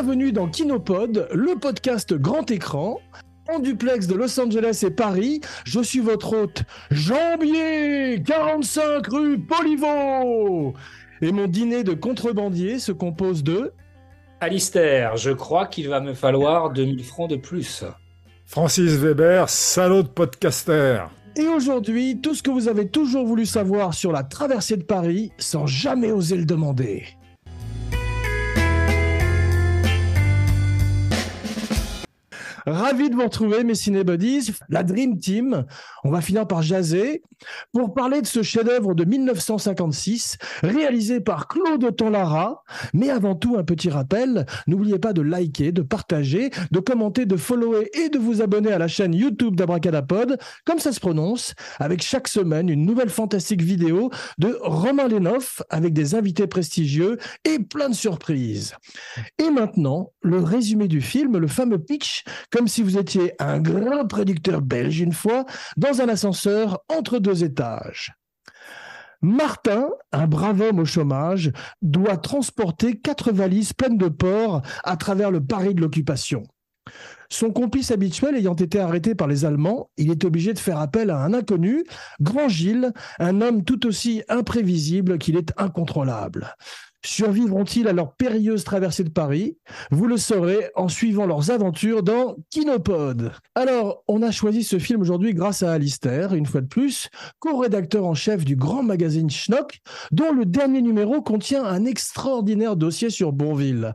Bienvenue dans Kinopod, le podcast grand écran. En duplex de Los Angeles et Paris, je suis votre hôte Jambier, 45 rue Poliveau. Et mon dîner de contrebandier se compose de... Alistair, je crois qu'il va me falloir 2000 francs de plus. Francis Weber, salaud de podcaster. Et aujourd'hui, tout ce que vous avez toujours voulu savoir sur la traversée de Paris sans jamais oser le demander. Ravi de vous retrouver, mes cinébodies, la Dream Team. On va finir par jaser pour parler de ce chef-d'œuvre de 1956, réalisé par Claude Tonlara. Mais avant tout, un petit rappel n'oubliez pas de liker, de partager, de commenter, de follower et de vous abonner à la chaîne YouTube d'Abracadapod, comme ça se prononce, avec chaque semaine une nouvelle fantastique vidéo de Romain Lenoff avec des invités prestigieux et plein de surprises. Et maintenant, le résumé du film, le fameux pitch comme si vous étiez un grand producteur belge une fois, dans un ascenseur entre deux étages. Martin, un brave homme au chômage, doit transporter quatre valises pleines de porc à travers le Paris de l'occupation. Son complice habituel ayant été arrêté par les Allemands, il est obligé de faire appel à un inconnu, Grand Gilles, un homme tout aussi imprévisible qu'il est incontrôlable. Survivront-ils à leur périlleuse traversée de Paris? Vous le saurez en suivant leurs aventures dans Kinopod. Alors, on a choisi ce film aujourd'hui grâce à Alistair, une fois de plus, co-rédacteur en chef du grand magazine Schnock, dont le dernier numéro contient un extraordinaire dossier sur Bourville.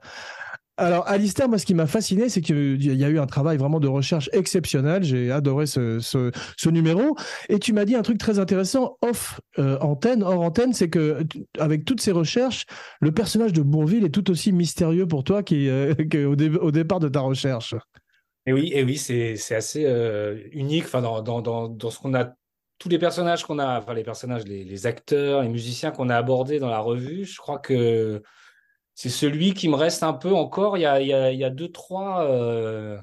Alors, Alistair, moi, ce qui m'a fasciné, c'est qu'il y a eu un travail vraiment de recherche exceptionnel. J'ai adoré ce, numéro. Et tu m'as dit un truc très intéressant, off euh, antenne, hors antenne, c'est que avec toutes ces recherches, le personnage de Bourville est tout aussi mystérieux pour toi euh, qu'au départ de ta recherche. Et oui, oui, c'est assez euh, unique. Dans, dans, dans, ce qu'on a tous les personnages qu'on a, les personnages, les acteurs, les musiciens qu'on a abordés dans la revue, je crois que c'est celui qui me reste un peu encore. Il y a, il y a, deux, trois euh,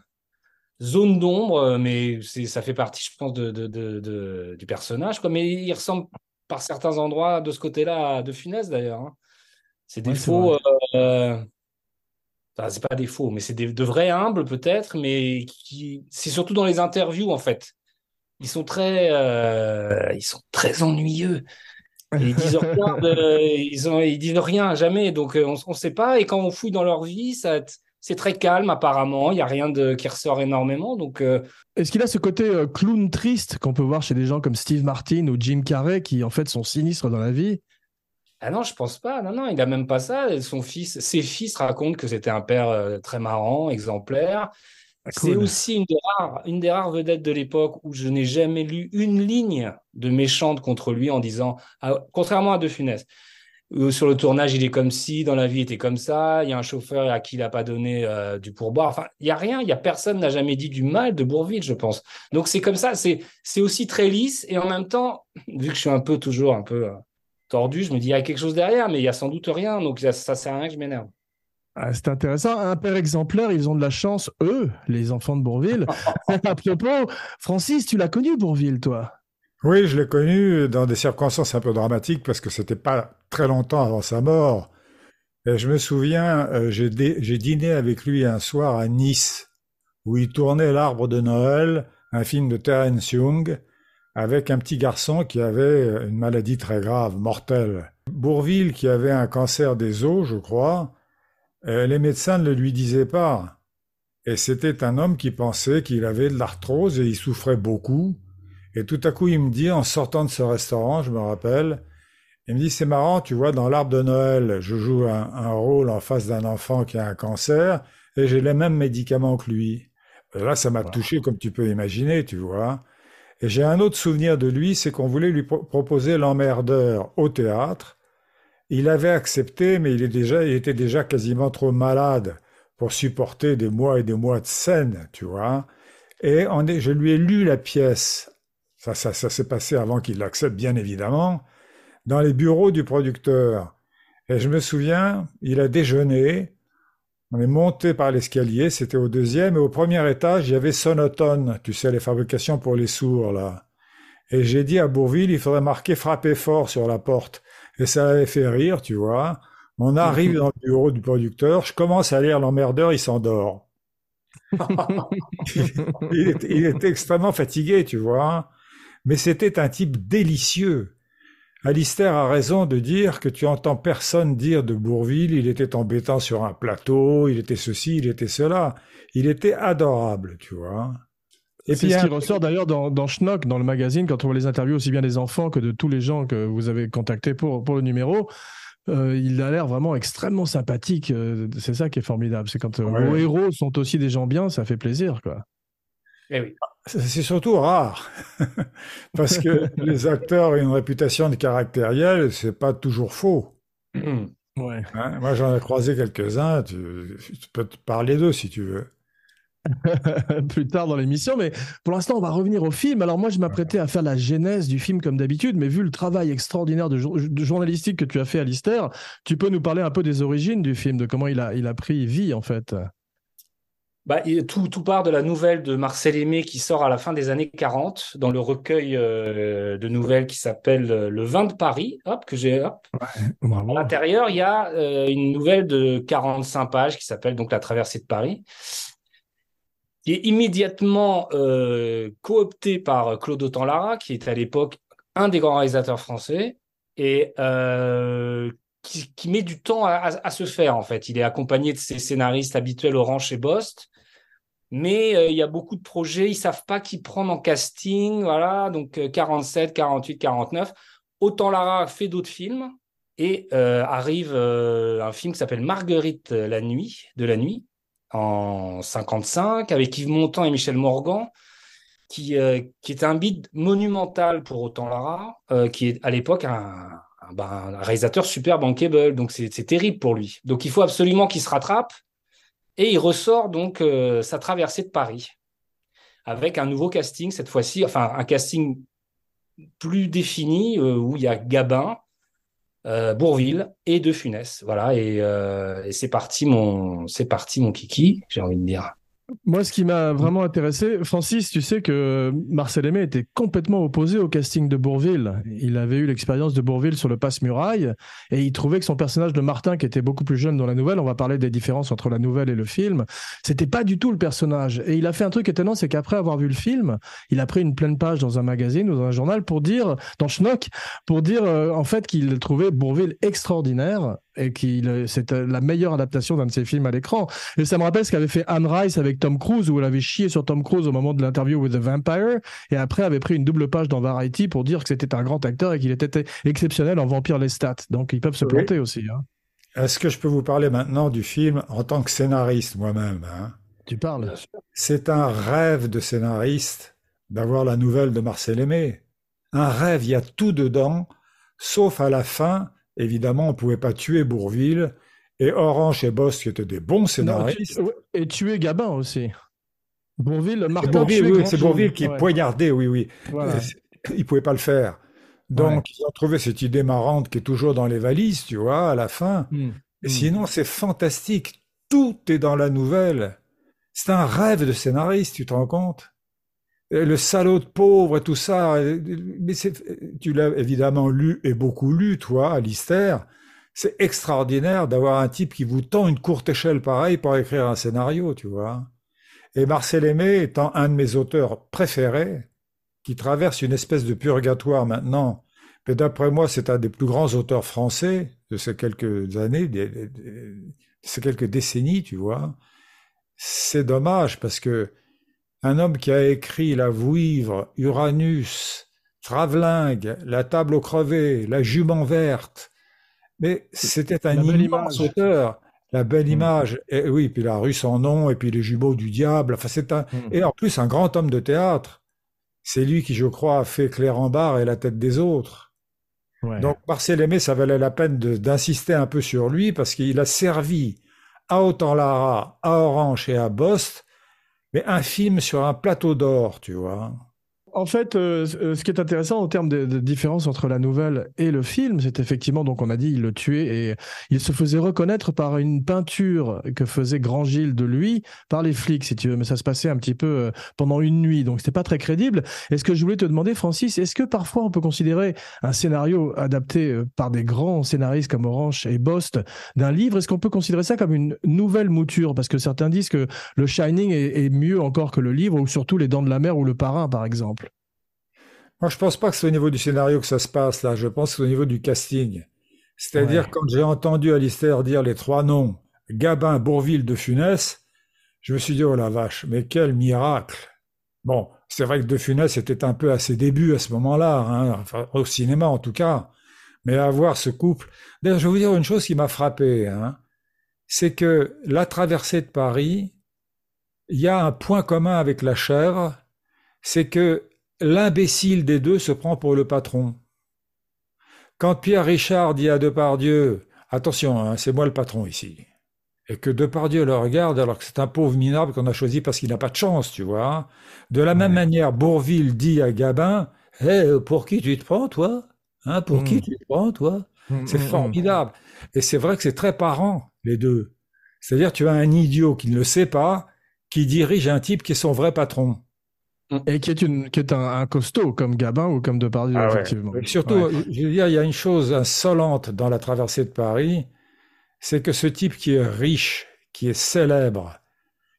zones d'ombre, mais ça fait partie, je pense, de, de, du personnage. Quoi. Mais il ressemble par certains endroits de ce côté-là à De Funès, d'ailleurs. Hein. C'est des faux. Euh, c'est pas des faux, mais c'est de vrais humbles, peut-être, mais qui... c'est surtout dans les interviews, en fait. Ils sont très, euh, ils sont très ennuyeux ils disent rien, ils, ont, ils disent rien jamais, donc euh, on ne sait pas. Et quand on fouille dans leur vie, ça, c'est très calme apparemment. Il y a rien de qui ressort énormément. Donc, euh, est-ce qu'il a ce côté euh, clown triste qu'on peut voir chez des gens comme Steve Martin ou Jim Carrey qui en fait sont sinistres dans la vie? Ah non, je pense pas. Non, non, il a même pas ça. Son fils, ses fils racontent que c'était un père très marrant, exemplaire. C'est aussi une des, rares, une des rares vedettes de l'époque où je n'ai jamais lu une ligne de méchante contre lui en disant, ah, contrairement à De Funès, sur le tournage, il est comme si, dans la vie, il était comme ça, il y a un chauffeur à qui il n'a pas donné euh, du pourboire. Enfin, il n'y a rien, il y a personne n'a jamais dit du mal de Bourville, je pense. Donc c'est comme ça, c'est aussi très lisse et en même temps, vu que je suis un peu toujours un peu euh, tordu, je me dis, il y a quelque chose derrière, mais il y a sans doute rien, donc ça, ça sert à rien que je m'énerve. Ah, c'est intéressant. Un père exemplaire, ils ont de la chance, eux, les enfants de Bourville. à propos, Francis, tu l'as connu, Bourville, toi? Oui, je l'ai connu dans des circonstances un peu dramatiques parce que c'était pas très longtemps avant sa mort. Et je me souviens, euh, j'ai dîné avec lui un soir à Nice, où il tournait L'Arbre de Noël, un film de Terence Young, avec un petit garçon qui avait une maladie très grave, mortelle. Bourville, qui avait un cancer des os, je crois, euh, les médecins ne le lui disaient pas. Et c'était un homme qui pensait qu'il avait de l'arthrose et il souffrait beaucoup. Et tout à coup, il me dit, en sortant de ce restaurant, je me rappelle, il me dit, c'est marrant, tu vois, dans l'arbre de Noël, je joue un, rôle en face d'un enfant qui a un cancer et j'ai les mêmes médicaments que lui. là, ça m'a touché comme tu peux imaginer, tu vois. Et j'ai un autre souvenir de lui, c'est qu'on voulait lui proposer l'emmerdeur au théâtre il avait accepté, mais il, était déjà quasiment trop malade pour supporter des mois et des mois de scène, tu vois. Et je lui ai lu la pièce. Ça, ça, ça s'est passé avant qu'il l'accepte, bien évidemment, dans les bureaux du producteur. Et je me souviens, il a déjeuné. On est monté par l'escalier, c'était au deuxième, et au premier étage, il y avait Sonotone, tu sais, les fabrications pour les sourds, là. Et j'ai dit à Bourville, il faudrait marquer frapper fort sur la porte. Et ça l'avait fait rire, tu vois. On arrive dans le bureau du producteur, je commence à lire l'emmerdeur, il s'endort. il, était, il, était, extrêmement fatigué, tu vois. Mais c'était un type délicieux. Alistair a raison de dire que tu entends personne dire de Bourville, il était embêtant sur un plateau, il était ceci, il était cela. Il était adorable, tu vois. Et c'est ce qui ressort d'ailleurs dans, dans Schnock, dans le magazine, quand on voit les interviews aussi bien des enfants que de tous les gens que vous avez contactés pour, pour le numéro. Euh, il a l'air vraiment extrêmement sympathique. Euh, c'est ça qui est formidable. C'est quand euh, vos héros sont aussi des gens bien, ça fait plaisir, quoi. Eh oui. C'est surtout rare parce que les acteurs ont une réputation de caractériel, c'est pas toujours faux. ouais. Hein, moi, j'en ai croisé quelques-uns. Tu, tu, peux te parler d'eux si tu veux. plus tard dans l'émission. Mais pour l'instant, on va revenir au film. Alors moi, je m'apprêtais à faire la genèse du film comme d'habitude, mais vu le travail extraordinaire de, journalistique que tu as fait, Alistair, tu peux nous parler un peu des origines du film, de comment il a, il a pris vie en fait. Bah, tout, tout, part de la nouvelle de Marcel Aimé qui sort à la fin des années 40 dans le recueil euh, de nouvelles qui s'appelle euh, Le vin de Paris, hop, que j'ai. Hop. Ouais, à l'intérieur, il y a euh, une nouvelle de 45 pages qui s'appelle donc La traversée de Paris est immédiatement euh, coopté par Claude Autant-Lara, qui est à l'époque un des grands réalisateurs français, et euh, qui, met du temps à, se faire, en fait. Il est accompagné de ses scénaristes habituels Orange et Bost, mais euh, il y a beaucoup de projets, ils savent pas qui prendre en casting, voilà, donc 47, 48, 49. Autant-Lara fait d'autres films, et arrive un film qui s'appelle Marguerite la nuit, de la nuit, en 55 avec Yves Montand et Michel Morgan, qui, euh, qui est un beat monumental pour Autant Lara, euh, qui est à l'époque un, ben, réalisateur super bankable. Donc c'est terrible pour lui. Donc il faut absolument qu'il se rattrape. Et il ressort donc euh, sa traversée de Paris avec un nouveau casting cette fois-ci, enfin un casting plus défini où il y a Gabin, euh, Bourville et De Funès. Voilà, et, euh, et c'est parti mon, c'est parti mon kiki, j'ai envie de dire. Moi, ce qui m'a vraiment intéressé, Francis, tu sais que Marcel Aimé était complètement opposé au casting de Bourville. Il avait eu l'expérience de Bourville sur le Passe-Muraille et il trouvait que son personnage de Martin, qui était beaucoup plus jeune dans la nouvelle, on va parler des différences entre la nouvelle et le film, c'était pas du tout le personnage. Et il a fait un truc étonnant, c'est qu'après avoir vu le film, il a pris une pleine page dans un magazine ou dans un journal pour dire, dans Schnock, pour dire euh, en fait qu'il trouvait Bourville extraordinaire et qu'il c'est la meilleure adaptation d'un de ses films à l'écran. Et ça me rappelle ce qu'avait fait Anne Rice avec Tom Cruise, où elle avait chié sur Tom Cruise au moment de l'interview with the Vampire, et après avait pris une double page dans Variety pour dire que c'était un grand acteur et qu'il était exceptionnel en Vampire Lestat. Donc ils peuvent se planter oui. aussi. Hein. Est-ce que je peux vous parler maintenant du film en tant que scénariste moi-même hein? Tu parles. C'est un rêve de scénariste d'avoir la nouvelle de Marcel Aimé. Un rêve, il y a tout dedans, sauf à la fin Évidemment, on ne pouvait pas tuer Bourville. Et Orange et Boss, qui étaient des bons scénaristes. Non, et tuer Gabin aussi. Bourville, Martin Bourville, oui, c'est Bourville qui ouais. poignardait, oui, oui. Voilà. Il ne pouvait pas le faire. Donc, ouais. ils ont trouvé cette idée marrante qui est toujours dans les valises, tu vois, à la fin. Hmm. Mm. Et mm. sinon, c'est fantastique. Tout est dans la nouvelle. C'est un rêve de scénariste, tu te rends compte? Le salaud de pauvre et tout ça. Mais tu l'as évidemment lu et beaucoup lu, toi, Alistair. C'est extraordinaire d'avoir un type qui vous tend une courte échelle pareille pour écrire un scénario, tu vois. Et Marcel Aimé étant un de mes auteurs préférés, qui traverse une espèce de purgatoire maintenant, mais d'après moi, c'est un des plus grands auteurs français de ces quelques années, de ces quelques décennies, tu vois. C'est dommage parce que un homme qui a écrit La Vouivre, Uranus, Travelingue, La table au crevé, La jument verte. Mais c'était un immense auteur. La belle mmh. image. Et oui, puis la rue sans nom, et puis les jumeaux du diable. Enfin, c'est un, mmh. et en plus, un grand homme de théâtre. C'est lui qui, je crois, a fait Claire en barre et la tête des autres. Ouais. Donc, Marcel Aimé, ça valait la peine d'insister un peu sur lui parce qu'il a servi à Autant-Lara, à Orange et à Bost mais un film sur un plateau d'or, tu vois. En fait, euh, euh, ce qui est intéressant en termes de, différence entre la nouvelle et le film, c'est effectivement, donc on a dit, il le tuait et il se faisait reconnaître par une peinture que faisait Grand Gilles de lui par les flics, si tu veux. Mais ça se passait un petit peu euh, pendant une nuit, donc c'était pas très crédible. est ce que je voulais te demander, Francis, est-ce que parfois on peut considérer un scénario adapté par des grands scénaristes comme Orange et Bost d'un livre, est-ce qu'on peut considérer ça comme une nouvelle mouture? Parce que certains disent que le Shining est mieux encore que le livre, ou surtout Les Dents de la Mer ou Le Parrain, par exemple. Moi, je pense pas que c'est au niveau du scénario que ça se passe là. Je pense que c'est au niveau du casting. C'est-à-dire quand j'ai entendu Alistair dire les trois noms, Gabin, Bourville, De Funès, je me suis dit oh la vache, mais quel miracle. Bon, c'est vrai que De Funès était un peu à ses débuts à ce moment-là, hein, enfin, au cinéma en tout cas. Mais avoir ce couple. D'ailleurs, je vais vous dire une chose qui m'a frappé, hein, c'est que la traversée de Paris, il y a un point commun avec la chèvre, c'est que l'imbécile des deux se prend pour le patron. Quand Pierre Richard dit à Depardieu Attention, hein, c'est moi le patron ici. Et que Depardieu le regarde alors que c'est un pauvre minable qu'on a choisi parce qu'il n'a pas de chance, tu vois. De la même manière, Bourville dit à Gabin Eh, pour qui tu te prends, toi hein, Pour qui hmm. tu te prends, toi? Hmm, C'est hmm, formidable. Et c'est vrai que c'est très parent, les deux. C'est-à-dire, tu as un idiot qui ne le sait pas, qui dirige un type qui est son vrai patron. Et qui est, une, qui est un, costaud comme Gabin ou comme Depardieu, ah effectivement. surtout, je veux dire, il y a une chose insolente dans la traversée de Paris, c'est que ce type qui est riche, qui est célèbre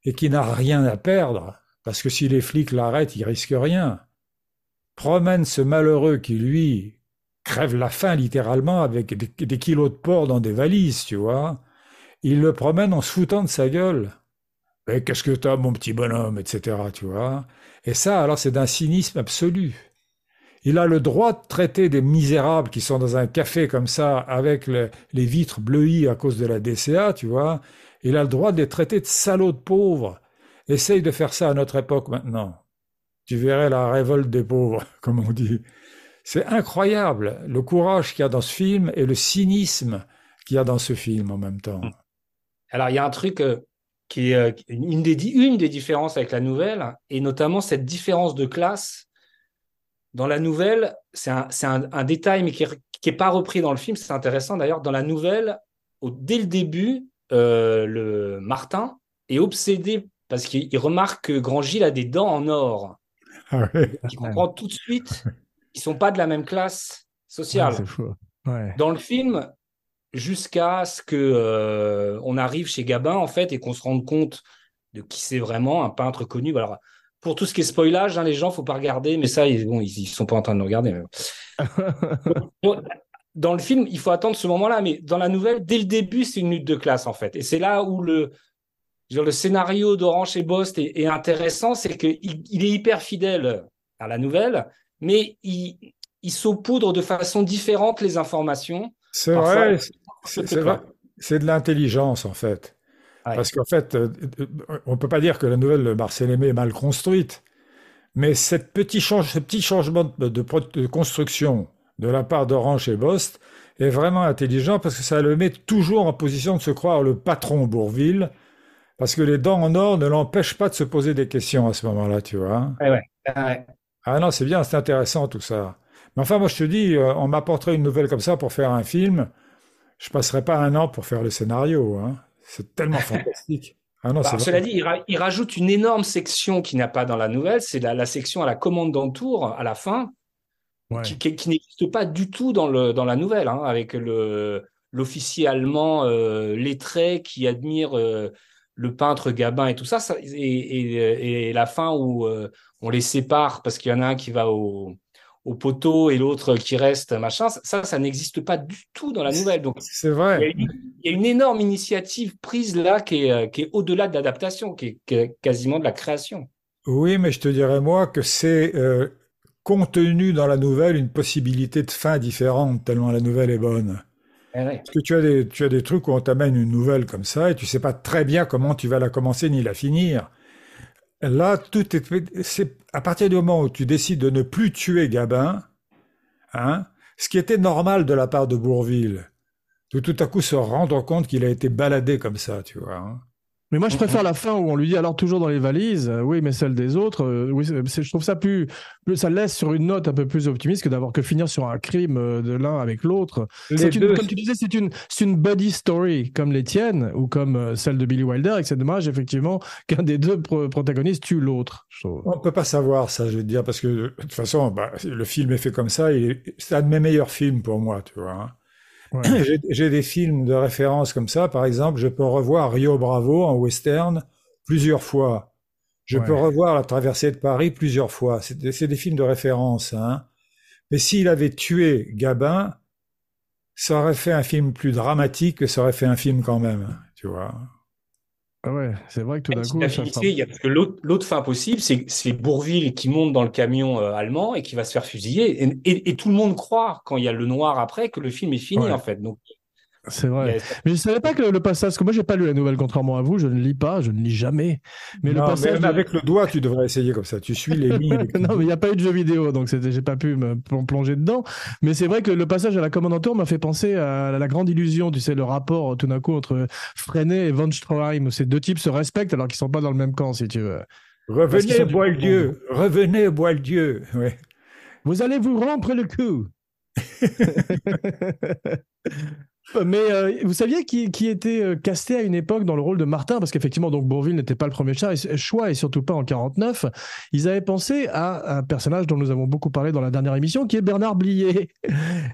et qui n'a rien à perdre, parce que si les flics l'arrêtent, il risque rien, promène ce malheureux qui, lui, crève la faim littéralement avec des, des kilos de porc dans des valises, tu vois. Il le promène en se foutant de sa gueule. Mais qu'est-ce que t'as, mon petit bonhomme, etc., tu vois. Et ça, alors, c'est d'un cynisme absolu. Il a le droit de traiter des misérables qui sont dans un café comme ça, avec les vitres bleuies à cause de la DCA, tu vois. Il a le droit de les traiter de salauds de pauvres. Essaye de faire ça à notre époque maintenant. Tu verrais la révolte des pauvres, comme on dit. C'est incroyable le courage qu'il y a dans ce film et le cynisme qu'il y a dans ce film en même temps. Alors, il y a un truc, euh, qui est euh, une des, une des différences avec la nouvelle, et notamment cette différence de classe. Dans la nouvelle, c'est un, un, un, détail, mais qui n'est pas repris dans le film. C'est intéressant d'ailleurs. Dans la nouvelle, au, dès le début, euh, le Martin est obsédé parce qu'il remarque que Grand Gilles a des dents en or. Ah Il comprend tout de suite qu'ils sont pas de la même classe sociale. Dans le film, jusqu'à ce que euh, on arrive chez Gabin en fait et qu'on se rende compte de qui c'est vraiment un peintre connu. Alors pour tout ce qui est spoilage, hein, les gens faut pas regarder, mais ça ils, bon, ils, sont pas en train de regarder. dans le film, il faut attendre ce moment-là, mais dans la nouvelle, dès le début, c'est une lutte de classe en fait, et c'est là où le le scénario d'Orange et Bost est, intéressant, c'est qu'il il est hyper fidèle à la nouvelle, mais il, il saupoudre de façon différente les informations. C'est vrai, c'est de l'intelligence, en fait. Parce qu'en fait, euh, euh, on ne peut pas dire que la nouvelle Marcel Aimé est mal construite, mais cette petit ce petit changement de, construction de la part d'Orange et Bost est vraiment intelligent parce que ça le met toujours en position de se croire le patron Bourville, parce que les dents en or ne l'empêchent pas de se poser des questions à ce moment-là, tu vois. Ah non, c'est bien, c'est intéressant tout ça. Mais enfin, moi je te dis, euh, on m'apporterait une nouvelle comme ça pour faire un film je passerai pas un an pour faire le scénario. Hein. C'est tellement fantastique. Ah non, bah, cela dit, il, rajoute une énorme section qui n'a pas dans la nouvelle, c'est la, section à la commande d'entour à la fin, qui, n'existe pas du tout dans, le, dans la nouvelle, hein, avec l'officier allemand euh, lettré qui admire euh, le peintre Gabin et tout ça, et, et, la fin où euh, on les sépare parce qu'il y en a un qui va au, au poteau et l'autre qui reste, machin, ça, ça n'existe pas du tout dans la nouvelle. Donc, c'est vrai. Il y, a une, énorme initiative prise là qui est, euh, qui est au-delà de l'adaptation, qui, est, quasiment de la création. Oui, mais je te dirais moi que c'est euh, contenu dans la nouvelle une possibilité de fin différente, tellement la nouvelle est bonne. Eh Parce que tu as, des, tu as des trucs où on t'amène une nouvelle comme ça et tu sais pas très bien comment tu vas la commencer ni la finir. Là, tout est, c'est à partir du moment où tu décides de ne plus tuer Gabin, hein, ce qui était normal de la part de Bourville, de tout à coup se rendre compte qu'il a été baladé comme ça, tu vois. Hein. Mais moi, je préfère la fin où on lui dit alors toujours dans les valises, euh, oui, mais celle des autres. Euh, oui, je trouve ça plus, plus, ça laisse sur une note un peu plus optimiste que d'avoir que finir sur un crime euh, de l'un avec l'autre. Comme tu disais, c'est une, une buddy story comme les tiennes ou comme celle de Billy Wilder. Et c'est dommage effectivement qu'un des deux protagonistes tue l'autre. On peut pas savoir ça, je veux dire, parce que de toute façon, bah, le film est fait comme ça. C'est un de mes meilleurs films pour moi, tu vois. Hein. J'ai des films de référence comme ça. Par exemple, je peux revoir Rio Bravo en western plusieurs fois. Je peux revoir La traversée de Paris plusieurs fois. C'est des, films de référence. Hein. Mais s'il avait tué Gabin, ça aurait fait un film plus dramatique que ça aurait fait un film quand même. Tu vois. Ah ouais, c'est vrai que tout d'un coup. Il y a, que l'autre fin possible, c'est Bourville qui monte dans le camion euh, allemand et qui va se faire fusiller. Et, et, tout le monde croit, quand il y a le noir après, que le film est fini, en fait. Donc, c'est vrai. Mais je savais pas que le passage, parce que moi j'ai pas lu la nouvelle contrairement à vous, je ne lis pas, je ne lis jamais. Mais le passage. Mais avec le doigt, tu devrais essayer comme ça. Tu suis les lignes. non, mais il n'y a pas eu de jeu vidéo, donc j'ai pas pu me plonger dedans. Mais c'est vrai que le passage à la commandanture m'a fait penser à la grande illusion, tu sais, le rapport tout d'un coup entre Freinet et von Stroheim, où ces deux types se respectent alors qu'ils sont pas dans le même camp, si tu veux. Revenez, Bois-le-Dieu. Revenez, Bois-le-Dieu. Ouais. Vous allez vous rompre le cou. Mais euh, vous saviez qui, qui, était euh, casté à une époque dans le rôle de Martin? Parce qu'effectivement, donc Bourville n'était pas le premier choix et surtout pas en 49. Ils avaient pensé à un personnage dont nous avons beaucoup parlé dans la dernière émission, qui est Bernard Blier.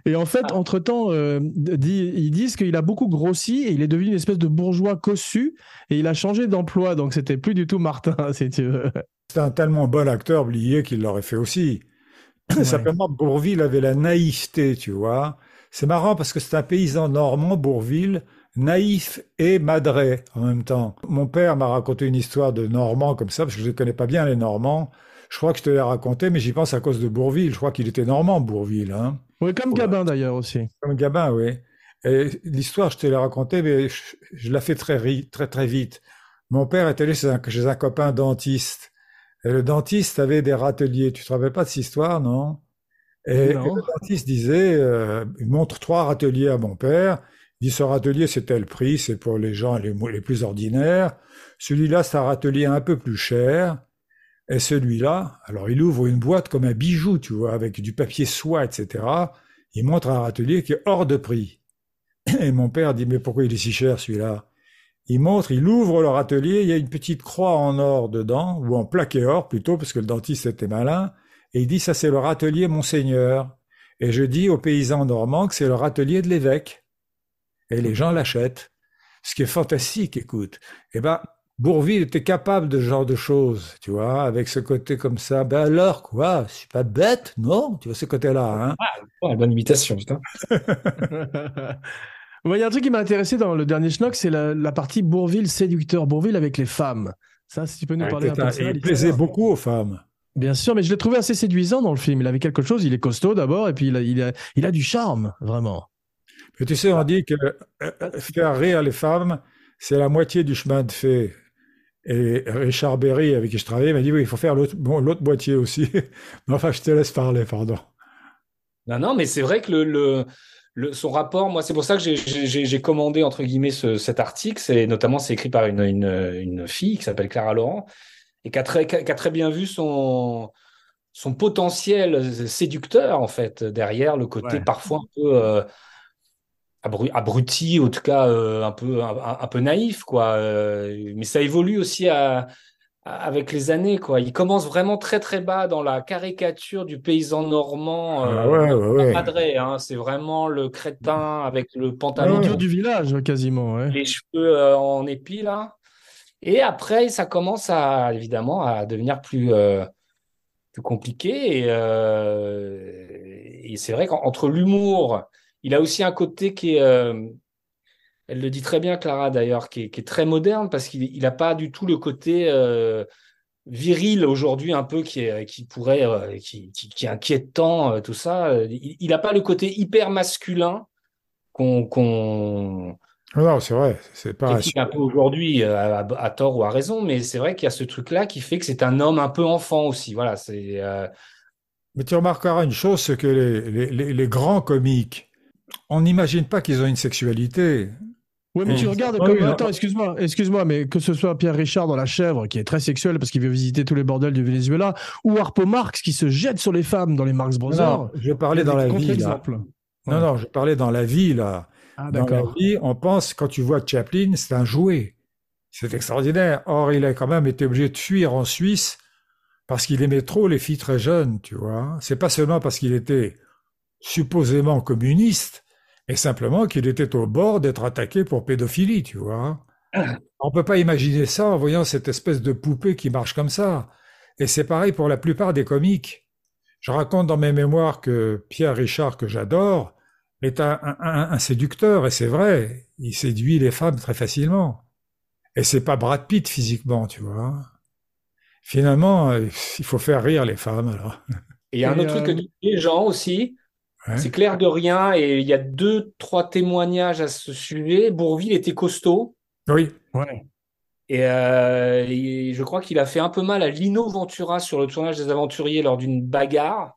Et en fait, ah. entre-temps, euh, ils disent qu'il a beaucoup grossi et il est devenu une espèce de bourgeois cossu et il a changé d'emploi. Donc c'était plus du tout Martin, si tu veux. C'est un tellement bon acteur, Blier, qu'il l'aurait fait aussi. Simplement, Bourville avait la naïveté, tu vois c'est marrant parce que c'est un paysan normand, Bourville, naïf et madré en même temps. Mon père m'a raconté une histoire de Normand comme ça, parce que je ne connais pas bien les Normands. Je crois que je te l'ai raconté, mais j'y pense à cause de Bourville. Je crois qu'il était normand, Bourville. Hein. Oui, comme Gabin d'ailleurs aussi. Comme Gabin, oui. Et l'histoire, je te l'ai racontée, mais je, la fais très, très, très vite. Mon père était allé chez un, chez un copain dentiste. Et le dentiste avait des râteliers. Tu te rappelles pas de cette histoire, non? Et, le dentiste disait, euh, il montre trois râteliers à mon père. Il dit, ce râtelier, c'est tel prix, c'est pour les gens les, les plus ordinaires. Celui-là, c'est un râtelier un peu plus cher. Et celui-là, alors il ouvre une boîte comme un bijou, tu vois, avec du papier soie, etc. Il montre un râtelier qui est hors de prix. Et mon père dit, mais pourquoi il est si cher celui-là? Il montre, il ouvre le râtelier, il y a une petite croix en or dedans, ou en plaqué or plutôt, parce que le dentiste était malin. Et il dit, ça c'est le râtelier Monseigneur. Et je dis aux paysans normands que c'est le râtelier de l'évêque. Et les gens l'achètent. Ce qui est fantastique, écoute. Eh ben, Bourville était capable de ce genre de choses, tu vois, avec ce côté comme ça. Ben alors, quoi, je suis pas bête, non? Tu vois ce côté-là, hein ah, bonne imitation, putain. Il y a un truc qui m'a intéressé dans le dernier schnock, c'est la, partie Bourville séducteur, Bourville avec les femmes. Ça, si tu peux nous parler un peu de ça. Il plaisait beaucoup aux femmes. Bien sûr, mais je l'ai trouvé assez séduisant dans le film. Il avait quelque chose, il est costaud d'abord, et puis il a, il, a, il a du charme, vraiment. Mais tu sais, on dit que euh, faire rire les femmes, c'est la moitié du chemin de fait. Et Richard Berry, avec qui je travaillais, m'a dit oui, il faut faire l'autre moitié aussi. mais enfin, je te laisse parler, pardon. Non, non, mais c'est vrai que le, le, son rapport, moi, c'est pour ça que j'ai commandé, entre guillemets, cet article. C'est notamment, c'est écrit par une, une, une fille qui s'appelle Clara Laurent et qui a, très, bien vu son, son potentiel séducteur, en fait, derrière le côté parfois un peu euh, abruti, en tout cas euh, un, peu, un, peu naïf, quoi. Euh, mais ça évolue aussi avec les années, quoi. Il commence vraiment très très bas dans la caricature du paysan normand ah ouais, hein. C'est vraiment le crétin avec le pantalon. du village, quasiment. Les cheveux en épi, là. Et après, ça commence à évidemment à devenir plus, euh, plus compliqué. Et, euh, c'est vrai qu'entre l'humour, il a aussi un côté qui est, euh, elle le dit très bien, Clara d'ailleurs, qui, est, très moderne parce qu'il n'a pas du tout le côté viril aujourd'hui un peu qui, est, qui pourrait, qui, inquiétant, tout ça. Il n'a pas le côté hyper masculin qu'on non, c'est vrai, c'est pas. un peu aujourd'hui, euh, à, tort ou à raison, mais c'est vrai qu'il y a ce truc-là qui fait que c'est un homme un peu enfant aussi. Voilà, c'est. Euh, mais tu remarqueras une chose, c'est que les, les, les, grands comiques, on n'imagine pas qu'ils ont une sexualité. Oui, mais tu regardes comme. Attends, excuse-moi, excuse-moi, mais que ce soit Pierre Richard dans La Chèvre, qui est très sexuel parce qu'il veut visiter tous les bordels du Venezuela, ou Harpo Marx qui se jette sur les femmes dans les Marx Brothers. Non, je parlais dans la vie. Là. Non, non, je parlais dans la vie, là. Ah, dans la vie, on pense, quand tu vois Chaplin, c'est un jouet. C'est extraordinaire. Or, il a quand même été obligé de fuir en Suisse parce qu'il aimait trop les filles très jeunes, tu vois. C'est pas seulement parce qu'il était supposément communiste, et simplement qu'il était au bord d'être attaqué pour pédophilie, tu vois. On peut pas imaginer ça en voyant cette espèce de poupée qui marche comme ça. Et c'est pareil pour la plupart des comiques. Je raconte dans mes mémoires que Pierre Richard, que j'adore, est un, un, séducteur, et c'est vrai, il séduit les femmes très facilement. Et c'est pas Brad Pitt physiquement, tu vois. Finalement, il faut faire rire les femmes, alors. Et il y a un autre truc que euh, disent les gens aussi, c'est clair de rien, et il y a deux, trois témoignages à ce sujet. Bourville était costaud. Oui. Ouais. Euh, et, je crois qu'il a fait un peu mal à Lino Ventura sur le tournage des Aventuriers lors d'une bagarre.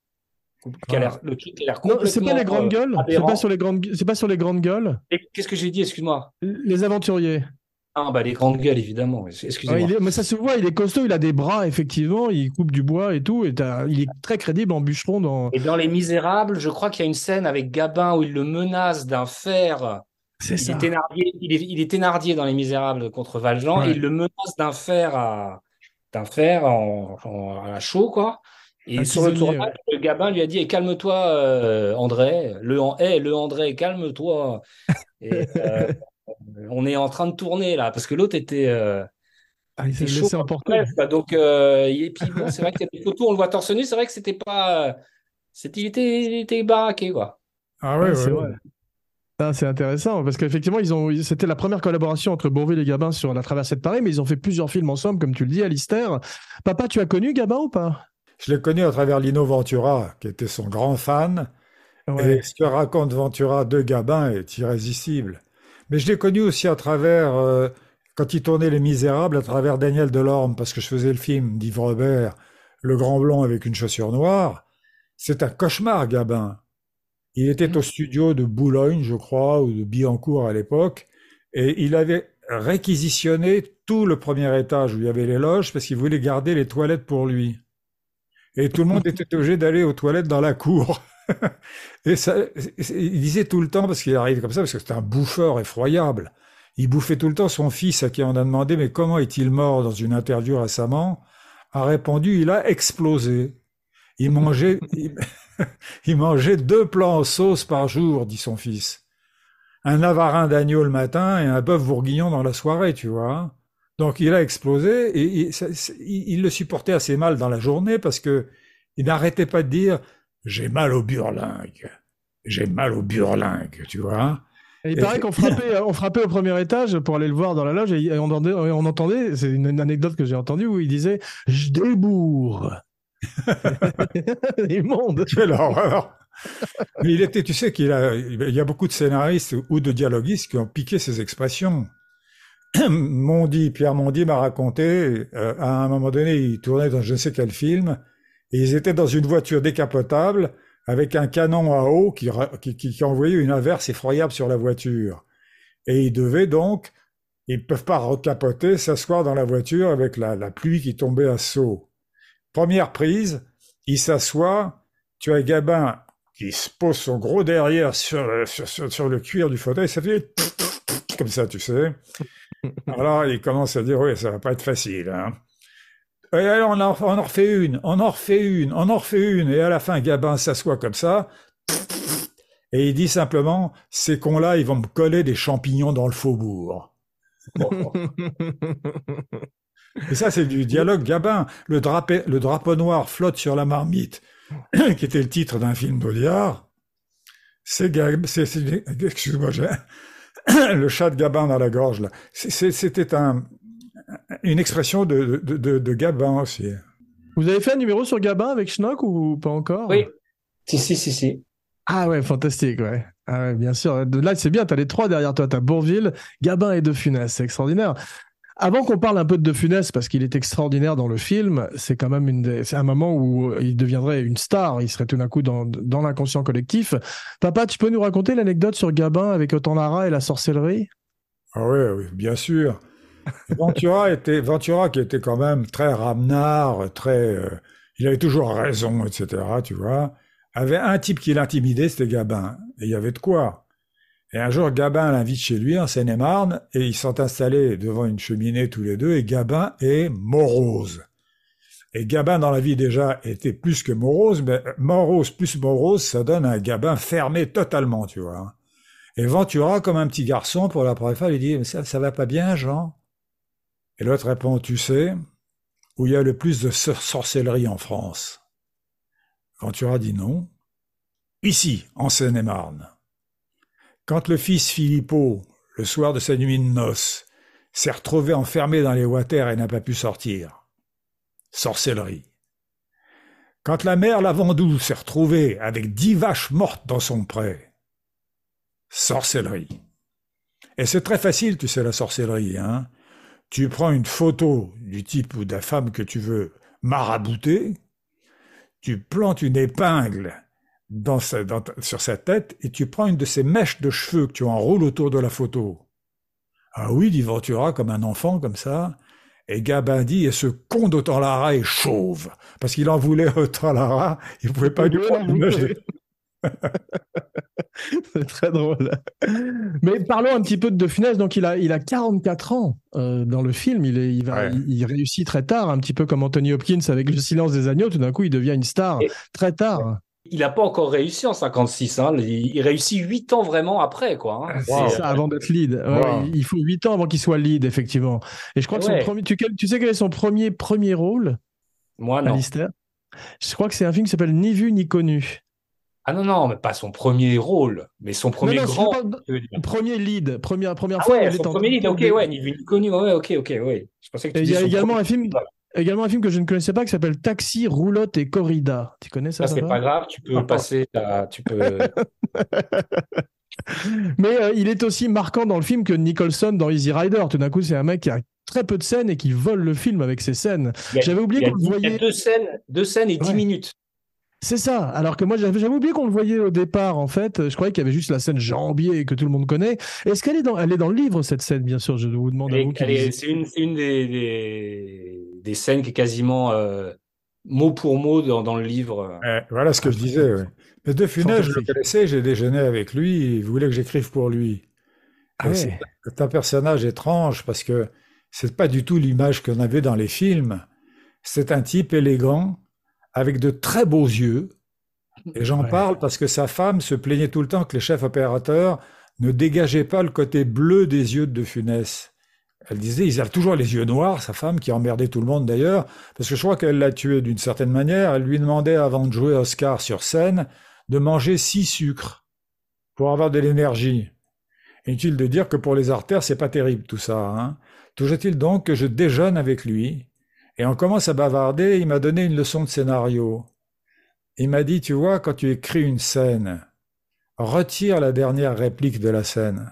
Le truc a l'air complètement. C'est pas les grandes gueules. C'est pas sur les grandes. C'est pas sur les grandes gueules. Qu'est-ce que j'ai dit Excuse-moi? Les Aventuriers. Ah bah les grandes gueules évidemment. Excusez-moi. mais ça se voit, il est costaud, il a des bras effectivement, il coupe du bois et tout, et il est très crédible en bûcheron dans. Et dans Les Misérables, je crois qu'il y a une scène avec Gabin où il le menace d'un fer. C'est ça. Est il, est, il est Thénardier dans Les Misérables contre Valjean, et il le menace d'un fer à d'un fer en, à chaud quoi. Et sur le tournage, le Gabin lui a dit eh, calme-toi euh, André, le hey, le André, calme-toi. Et, euh, on est en train de tourner là, parce que l'autre était. Euh, ah, il s'est laissé emporter. donc, euh, et puis bon, c'est vrai qu'il y a des photos, on le voit torse nu, c'est vrai que c'était pas. C'était, il, était, il était baraqué, quoi. Ah ouais, c'est vrai. Ah, c'est intéressant parce qu'effectivement, ils ont, c'était la première collaboration entre Bourville et Gabin sur La Traversée de Paris, mais ils ont fait plusieurs films ensemble, comme tu le dis, Alistair. Papa, tu as connu Gabin ou pas? Je l'ai connu à travers Lino Ventura, qui était son grand fan. Et ce que raconte Ventura de Gabin est irrésistible. Mais je l'ai connu aussi à travers, euh, quand il tournait Les Misérables, à travers Daniel Delorme, parce que je faisais le film d'Yves Robert, Le Grand Blond avec une chaussure noire. C'est un cauchemar, Gabin. Il était mmh. au studio de Boulogne, je crois, ou de Billancourt à l'époque, et il avait réquisitionné tout le premier étage où il y avait les loges parce qu'il voulait garder les toilettes pour lui. Et tout le monde était obligé d'aller aux toilettes dans la cour. et ça, il disait tout le temps, parce qu'il arrive comme ça, parce que c'était un bouffeur effroyable. Il bouffait tout le temps son fils, à qui on a demandé, mais comment est-il mort dans une interview récemment, a répondu, il a explosé. Il mangeait, il, mangeait deux plats en sauce par jour, dit son fils. Un navarin d'agneau le matin et un bœuf bourguignon dans la soirée, tu vois. Donc il a explosé et il, il, le supportait assez mal dans la journée parce que il n'arrêtait pas de dire j'ai mal au burlingue. J'ai mal au burlingue, tu vois. il paraît qu'on frappait, on frappait au premier étage pour aller le voir dans la loge et on entendait, on entendait c'est une, anecdote que j'ai entendue où il disait Je débourre. Immonde. Quelle horreur. Mais il était, tu sais qu'il a, il y a beaucoup de scénaristes ou de dialoguistes qui ont piqué ces expressions. Mondi, Pierre Mondi m'a raconté, euh, à un moment donné, il tournait dans je ne sais quel film, et ils étaient dans une voiture décapotable avec un canon à eau qui, qui, qui envoyait une averse effroyable sur la voiture. Et ils devaient donc, ils peuvent pas recapoter, s'asseoir dans la voiture avec la, la pluie qui tombait à saut. Première prise, il s'assoit, tu as Gabin qui se pose son gros derrière sur, sur, sur, le cuir du fauteuil, ça fait comme ça, tu sais. Alors il commence à dire, oui, ça va pas être facile. Hein. Et alors on en, on refait une, on en refait une, on en refait une, et à la fin, Gabin s'assoit comme ça, et il dit simplement, ces cons-là, ils vont me coller des champignons dans le faubourg. et ça, c'est du dialogue Gabin. Le, drapé, le drapeau noir flotte sur la marmite, qui était le titre d'un film d'Audiard. C'est, excuse-moi, j'ai le chat de Gabin dans la gorge, là. C'était un, une expression de, de, de, Gabin aussi. Vous avez fait un numéro sur Gabin avec Schnock ou pas encore? Oui. Si, si, si, si. Ah ouais, fantastique, ouais. Ah ouais bien sûr. Là, c'est bien, tu as les trois derrière toi. Tu as Bourville, Gabin et De Funès. C'est extraordinaire. Avant qu'on parle un peu de De Funès, parce qu'il est extraordinaire dans le film, c'est quand même une c'est un moment où il deviendrait une star, il serait tout d'un coup dans, dans l'inconscient collectif. Papa, tu peux nous raconter l'anecdote sur Gabin avec Autant Lara et la sorcellerie? Ah oui, oui, bien sûr. Ventura était Ventura qui était quand même très ramenard, très, euh, il avait toujours raison, etc. Tu vois, avait un type qui l'intimidait, c'était Gabin, et il y avait de quoi. Et un jour, Gabin l'invite chez lui en Seine-et-Marne, et ils sont installés devant une cheminée tous les deux, et Gabin est morose. Et Gabin dans la vie déjà était plus que morose, mais morose plus morose, ça donne un Gabin fermé totalement, tu vois. Et Ventura, comme un petit garçon, pour la première fois, il dit, ça, ça va pas bien, Jean? Et l'autre répond, tu sais, où il y a le plus de sorcellerie en France? Ventura dit non. Ici, en Seine-et-Marne. Quand le fils Philippot, le soir de sa nuit de noces, s'est retrouvé enfermé dans les water et n'a pas pu sortir. Sorcellerie. Quand la mère Lavandou s'est retrouvée avec dix vaches mortes dans son pré. Sorcellerie. Et c'est très facile, tu sais, la sorcellerie, hein. Tu prends une photo du type ou de la femme que tu veux marabouter, tu plantes une épingle dans sur sa tête et tu prends une de ces mèches de cheveux que tu enroules autour de la photo. Ah oui, dit Ventura, comme un enfant, comme ça. Et Gabin dit, et ce con d'Autant-Lara est chauve. Parce qu'il en voulait Autant-Lara, il pouvait pas lui prendre une C'est très drôle. Mais parlons un petit peu de De Funès. Donc, il a, il a 44 ans euh, dans le film. Il, est, il, va, il, réussit très tard, un petit peu comme Anthony Hopkins avec Le silence des agneaux. Tout d'un coup, il devient une star très tard. Il n'a pas encore réussi en 56. Hein. Il, réussit 8 ans vraiment après. quoi. Hein. C'est ça, avant d'être lead. il faut 8 ans avant qu'il soit lead, effectivement. Et je crois que son premier. Tu, tu, sais quel est son premier, premier rôle? Moi, non. Je crois que c'est un film qui s'appelle Ni vu ni connu. Ah non, non, mais pas son premier rôle, mais son premier grand. Premier lead, première, première ah fois. Ouais, son premier lead, ok, ouais, ni vu ni connu, ouais, ok, ok, ouais. Je pensais que tu Il y a également un film. Également un film que je ne connaissais pas qui s'appelle Taxi, Roulotte et Corrida. Tu connais ça, ça C'est pas grave, tu peux passer. tu peux. Mais euh, il est aussi marquant dans le film que Nicholson dans Easy Rider. Tout d'un coup, c'est un mec qui a très peu de scènes et qui vole le film avec ses scènes. J'avais oublié qu'on le voyait. Il y a deux scènes, deux scènes et dix minutes. C'est ça. Alors que moi, j'avais oublié qu'on le voyait au départ, en fait. Je croyais qu'il y avait juste la scène Jambier que tout le monde connaît. Est-ce qu'elle est dans, elle est dans le livre, cette scène, bien sûr? Je vous demande à vous. C'est une, une des, des, scènes qui est quasiment euh, mot pour mot dans, dans le livre. voilà ce que je disais. Mais De Funès, je le connaissais, j'ai déjeuné avec lui, il voulait que j'écrive pour lui. Ah c'est un personnage étrange parce que c'est pas du tout l'image qu'on avait dans les films. C'est un type élégant avec de très beaux yeux. Et j'en parle parce que sa femme se plaignait tout le temps que les chefs opérateurs ne dégageaient pas le côté bleu des yeux de Funès. Elle disait, ils avaient toujours les yeux noirs, sa femme, qui emmerdait tout le monde d'ailleurs, parce que je crois qu'elle l'a tué d'une certaine manière. Elle lui demandait, avant de jouer Oscar sur scène, de manger six sucres pour avoir de l'énergie. Inutile de dire que pour les artères, c'est pas terrible tout ça. Hein. Toujours est-il donc que je déjeune avec lui, et on commence à bavarder, il m'a donné une leçon de scénario. Il m'a dit, tu vois, quand tu écris une scène, retire la dernière réplique de la scène.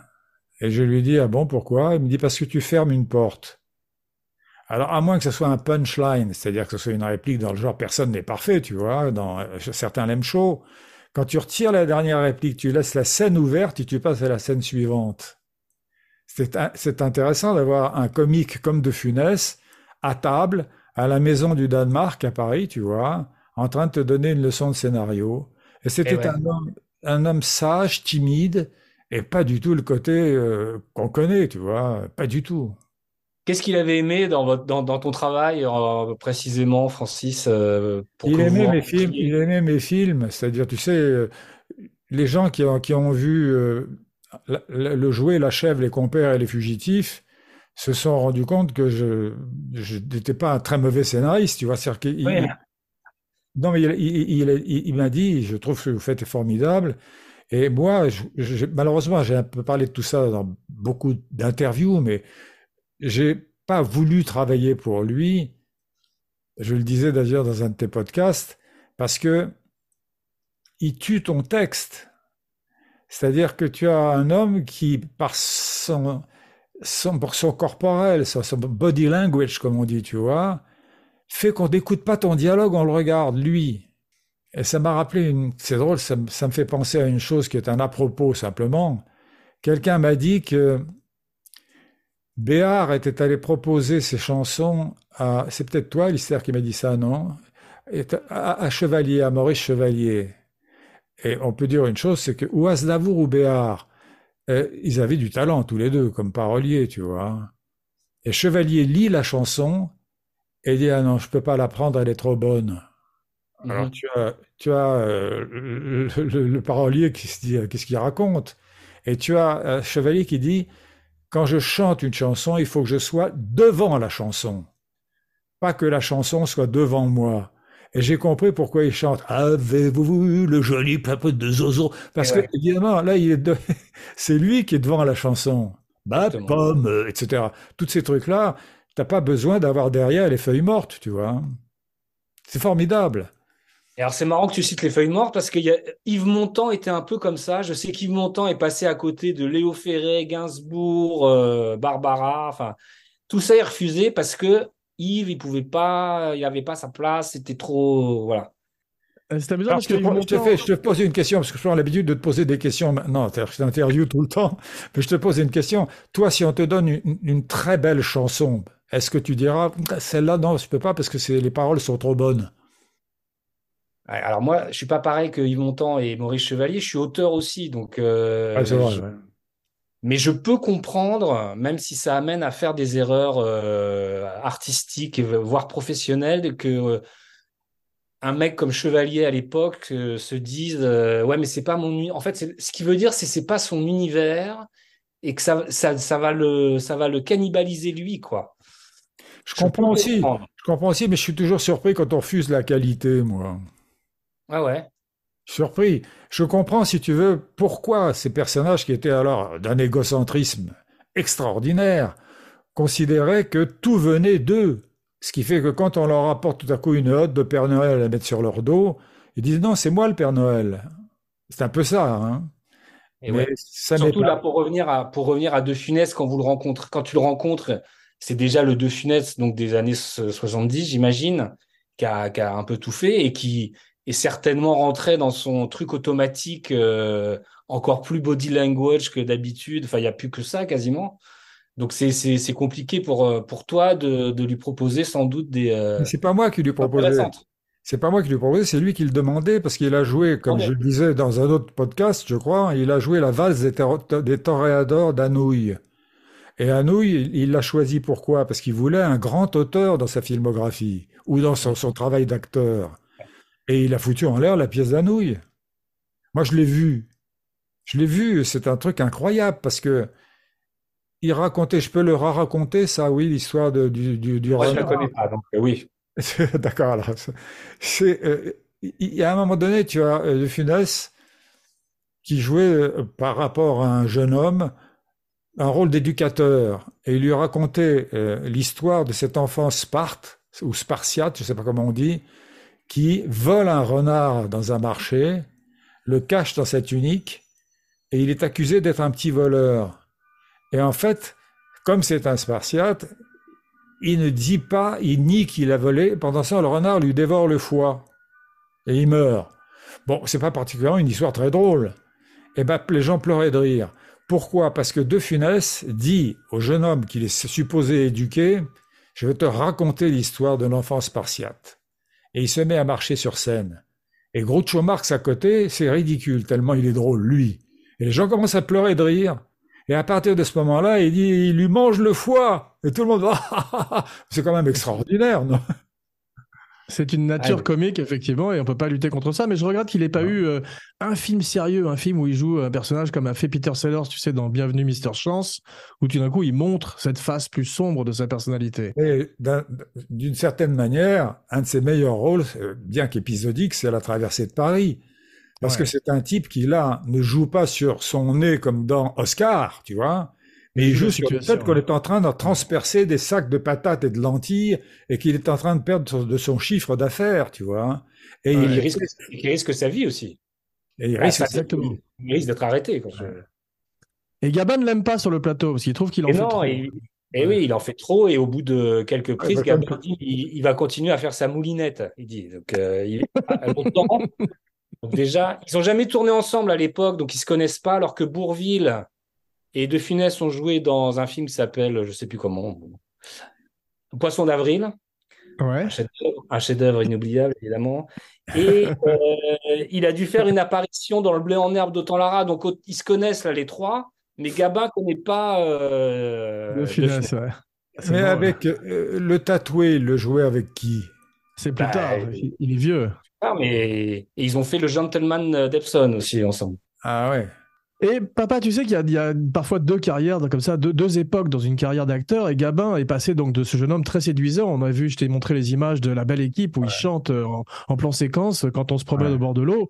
Et je lui dis, ah bon, pourquoi? Il me dit, parce que tu fermes une porte. Alors, à moins que ce soit un punchline, c'est-à-dire que ce soit une réplique dans le genre personne n'est parfait, tu vois, dans certains l'aiment chaud. Quand tu retires la dernière réplique, tu laisses la scène ouverte et tu passes à la scène suivante. C'est intéressant d'avoir un comique comme De Funès à table à la maison du Danemark à Paris, tu vois, en train de te donner une leçon de scénario. Et c'était un, homme, un homme sage, timide, et pas du tout le côté euh, qu'on connaît, tu vois, pas du tout. Qu'est-ce qu'il avait aimé dans, votre, dans, dans ton travail, euh, précisément, Francis euh, il, aimait mes films, il aimait mes films, c'est-à-dire, tu sais, les gens qui ont, qui ont vu le, le jouet, la chèvre, les compères et les fugitifs, se sont rendus compte que je n'étais pas un très mauvais scénariste, tu vois. non, mais il, m'a dit, je trouve que vous faites formidable. Et moi, malheureusement, j'ai un peu parlé de tout ça dans beaucoup d'interviews, mais j'ai pas voulu travailler pour lui. Je le disais d'ailleurs dans un de tes podcasts, parce que il tue ton texte. C'est-à-dire que tu as un homme qui, par son, son, corporel, son, body language, comme on dit, tu vois, fait qu'on n'écoute pas ton dialogue, on le regarde, lui. Et ça m'a rappelé, une... c'est drôle, ça, me fait penser à une chose qui est un à propos simplement. Quelqu'un m'a dit que Béard était allé proposer ses chansons à, c'est peut-être toi, Lister, qui m'a dit ça, non? À, Chevalier, à Maurice Chevalier. Et on peut dire une chose, c'est que ou Aznavour ou Béard, euh, ils avaient du talent tous les deux comme paroliers, tu vois. Et Chevalier lit la chanson et dit ah non, je peux pas la prendre, elle est trop bonne. Alors mhm. tu as, tu as euh, le, parolier qui se dit qu'est-ce qu'il raconte, et tu as Chevalier qui dit quand je chante une chanson, il faut que je sois devant la chanson. Pas que la chanson soit devant moi. Et j'ai compris pourquoi il chante Avez-vous vu le joli papote de Zozo? Parce que, évidemment, là, il est c'est lui qui est devant la chanson. Bah, pomme, etc. Tous ces trucs-là, t'as pas besoin d'avoir derrière les feuilles mortes, tu vois. C'est formidable. Et alors c'est marrant que tu cites les feuilles mortes parce que Yves Montand était un peu comme ça. Je sais qu'Yves Montand est passé à côté de Léo Ferré, Gainsbourg, euh, Barbara. Enfin, tout ça est refusé parce que Yves, il pouvait pas, il avait pas sa place. C'était trop, voilà. Euh, c'est amusant parce que je, te fais, je te pose une question parce que je prends l'habitude de te poser des questions maintenant. Je t'interview tout le temps, mais je te pose une question. Toi, si on te donne une, une très belle chanson, est-ce que tu diras celle-là non, je peux pas parce que les paroles sont trop bonnes. Alors moi, je suis pas pareil que Yves Montand et Maurice Chevalier, je suis auteur aussi, donc. Euh, ah, mais je peux comprendre, même si ça amène à faire des erreurs euh, artistiques, voire professionnelles, que euh, un mec comme Chevalier à l'époque se dise ouais mais c'est pas mon en fait ce qui veut dire c'est c'est pas son univers et que ça, ça, va le ça va le cannibaliser lui quoi. Je, comprends aussi, je comprends aussi, mais je suis toujours surpris quand on refuse la qualité, moi. Ah ouais. Surpris. Je comprends, si tu veux, pourquoi ces personnages qui étaient alors d'un égocentrisme extraordinaire considéraient que tout venait d'eux. Ce qui fait que quand on leur apporte tout à coup une hotte de Père Noël à mettre sur leur dos, ils disent non, c'est moi le Père Noël. C'est un peu ça. Hein. Et Mais Surtout là, pour revenir à, pour revenir à De Funès, quand vous le rencontrez, quand tu le rencontres, c'est déjà le De Funès, donc des années 70, j'imagine, qui a, qui a, un peu tout fait et qui, est certainement rentré dans son truc automatique euh, encore plus body language que d'habitude. Enfin, il n'y a plus que ça quasiment. Donc c'est compliqué pour, euh, pour toi de, de, lui proposer sans doute des. Euh, c'est pas moi qui lui proposais. C'est pas moi qui lui proposais, c'est lui qui le demandait parce qu'il a joué, comme je le disais dans un autre podcast, je crois, il a joué la valse des, des toréadors d'Anouilh. Et Anouilh, il l'a choisi pourquoi? Parce qu'il voulait un grand auteur dans sa filmographie ou dans son, son travail d'acteur. Et il a foutu en l'air la pièce d'Anouille. Moi, je l'ai vu. Je l'ai vu, c'est un truc incroyable parce que il racontait, je peux le raconter ça, oui, l'histoire du, du, du Moi, je ne la connais pas, donc euh, oui. D'accord, alors, c'est, euh, il y a un moment donné, tu as euh, De Funès qui jouait par rapport à un jeune homme un rôle d'éducateur et il lui racontait l'histoire de cet enfant Sparte ou Spartiate, je ne sais pas comment on dit, qui vole un renard dans un marché, le cache dans sa tunique, et il est accusé d'être un petit voleur. Et en fait, comme c'est un spartiate, il ne dit pas, il nie qu'il a volé. Pendant ça, le renard lui dévore le foie. Et il meurt. Bon, c'est pas particulièrement une histoire très drôle. Eh ben, les gens pleuraient de rire. Pourquoi? Parce que De Funès dit au jeune homme qu'il est supposé éduquer, je vais te raconter l'histoire de l'enfant spartiate et il se met à marcher sur scène. Et Groucho Marx à côté, c'est ridicule, tellement il est drôle, lui. Et les gens commencent à pleurer de rire. Et à partir de ce moment-là, il dit, il lui mange le foie. Et tout le monde va, c'est quand même extraordinaire, non? C'est une nature comique, effectivement, et on peut pas lutter contre ça. Mais je regrette qu'il n'ait pas eu euh, un film sérieux, un film où il joue un personnage comme a fait Peter Sellers, tu sais, dans Bienvenue Mister Chance, où tout d'un coup il montre cette face plus sombre de sa personnalité. Et d'une certaine manière, un de ses meilleurs rôles, euh, bien qu'épisodique, c'est la traversée de Paris. Parce que c'est un type qui, là, ne joue pas sur son nez comme dans Oscar, tu vois, mais il joue sur le fait qu'on est en train de transpercer des sacs de patates et de lentilles et qu'il est en train de perdre de son chiffre d'affaires, tu vois. Hein. Et il, risque, il, risque, sa vie aussi. Et il risque, exactement. Il risque d'être arrêté. Et Gabin ne l'aime pas sur le plateau parce qu'il trouve qu'il en fait trop. Et, oui, il en fait trop et au bout de quelques prises, Gabin dit il, va continuer à faire sa moulinette. Il dit donc euh, il est longtemps. donc déjà, ils n'ont jamais tourné ensemble à l'époque, donc ils se connaissent pas, alors que Bourville et De Funès ont joué dans un film qui s'appelle, je sais plus comment, Poisson d'avril. Ouais. Un chef-d'œuvre inoubliable, évidemment. Et euh, il a dû faire une apparition dans le blé en herbe d'Autant Lara. Donc, ils se connaissent, là, les trois. Mais Gabin ne connaît pas. Euh, de Funès, ouais. Mais avec euh, le tatoué, le jouait avec qui? C'est plus bah, tard. Il est vieux. Ah, mais ils ont fait le Gentleman d'Epson aussi ensemble. Ah ouais. Et papa, tu sais qu'il y, a parfois deux carrières comme ça, deux, époques dans une carrière d'acteur. Et Gabin est passé donc de ce jeune homme très séduisant. On a vu, je t'ai montré les images de la belle équipe où il chante euh, en, plan séquence quand on se promène au bord de l'eau.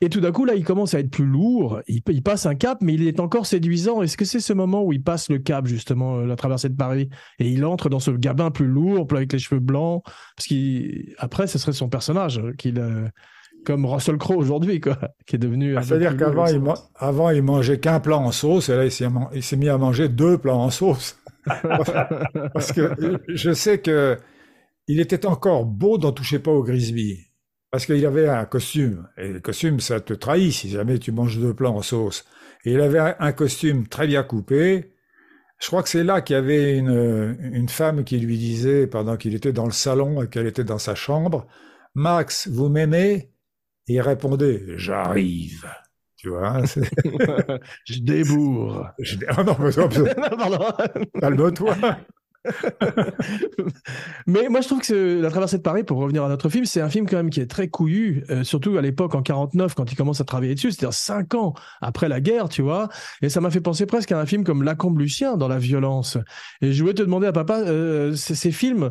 Et tout d'un coup, là, il commence à être plus lourd. Il, passe un cap, mais il est encore séduisant. Est-ce que c'est ce moment où il passe le cap justement, euh, la traversée de Paris, et il entre dans ce Gabin plus lourd, avec les cheveux blancs, parce qu'après, ce serait son personnage euh, qu'il comme Russell Crowe aujourd'hui, quoi, qui est devenu. Ah, c'est-à-dire qu'avant, il, avant, il mangeait qu'un plat en sauce, et là, il s'est mis à manger deux plats en sauce. Parce que je sais que il était encore beau d'en toucher pas au Grisby. Parce qu'il avait un costume. Et le costume, ça te trahit si jamais tu manges deux plats en sauce. Et il avait un costume très bien coupé. Je crois que c'est là qu'il y avait une, une femme qui lui disait, pendant qu'il était dans le salon et qu'elle était dans sa chambre, Max, vous m'aimez? Il répondait J'arrive. Tu vois Je débourre. Je... Oh non, mais calme-toi. mais moi, je trouve que La Traversée de Paris, pour revenir à notre film, c'est un film quand même qui est très couillu, euh, surtout à l'époque en 49, quand il commence à travailler dessus, c'est-à-dire cinq ans après la guerre, tu vois. Et ça m'a fait penser presque à un film comme Lacombe Lucien dans la violence. Et je voulais te demander à papa, euh, ces films,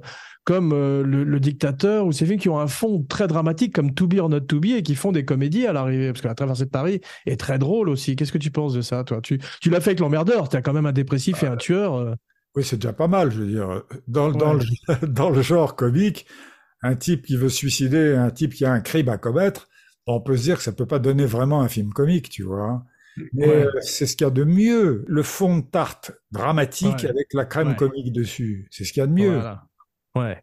comme euh, le, Dictateur ou ces films qui ont un fond très dramatique comme To Be or Not To Be et qui font des comédies à l'arrivée parce que la traversée de Paris est très drôle aussi. Qu'est-ce que tu penses de ça, toi? Tu, tu l'as fait avec l'emmerdeur, tu as quand même un dépressif et un tueur. Oui, c'est déjà pas mal, je veux dire. Dans, dans, le, dans le genre comique, un type qui veut se suicider, un type qui a un crime à commettre, on peut se dire que ça peut pas donner vraiment un film comique, tu vois. Mais euh, c'est ce qu'il y a de mieux, le fond de tarte dramatique avec la crème comique dessus. C'est ce qu'il y a de mieux. Ouais.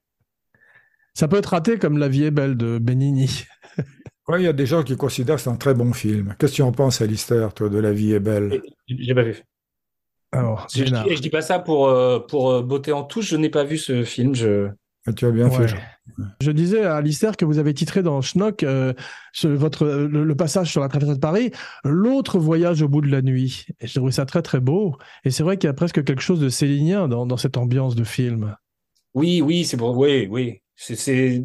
Ça peut être raté comme La vie est belle de Benigni. Oui, il y a des gens qui considèrent que c'est un très bon film. Qu'est-ce que tu en penses, Alistair, toi, de La vie est belle? J'ai pas vu. Alors, je, dis, dis pas ça pour, euh, pour euh, beauté en touche, je n'ai pas vu ce film. Je... Ah, tu as bien fait. Je disais à Alistair que vous avez titré dans Schnock euh, votre, le, passage sur la traversée de Paris, l'autre voyage au bout de la nuit. Et j'ai trouvé ça très très beau. Et c'est vrai qu'il y a presque quelque chose de célinien dans, dans cette ambiance de film. Oui, oui, c'est bon. Oui, oui. C'est,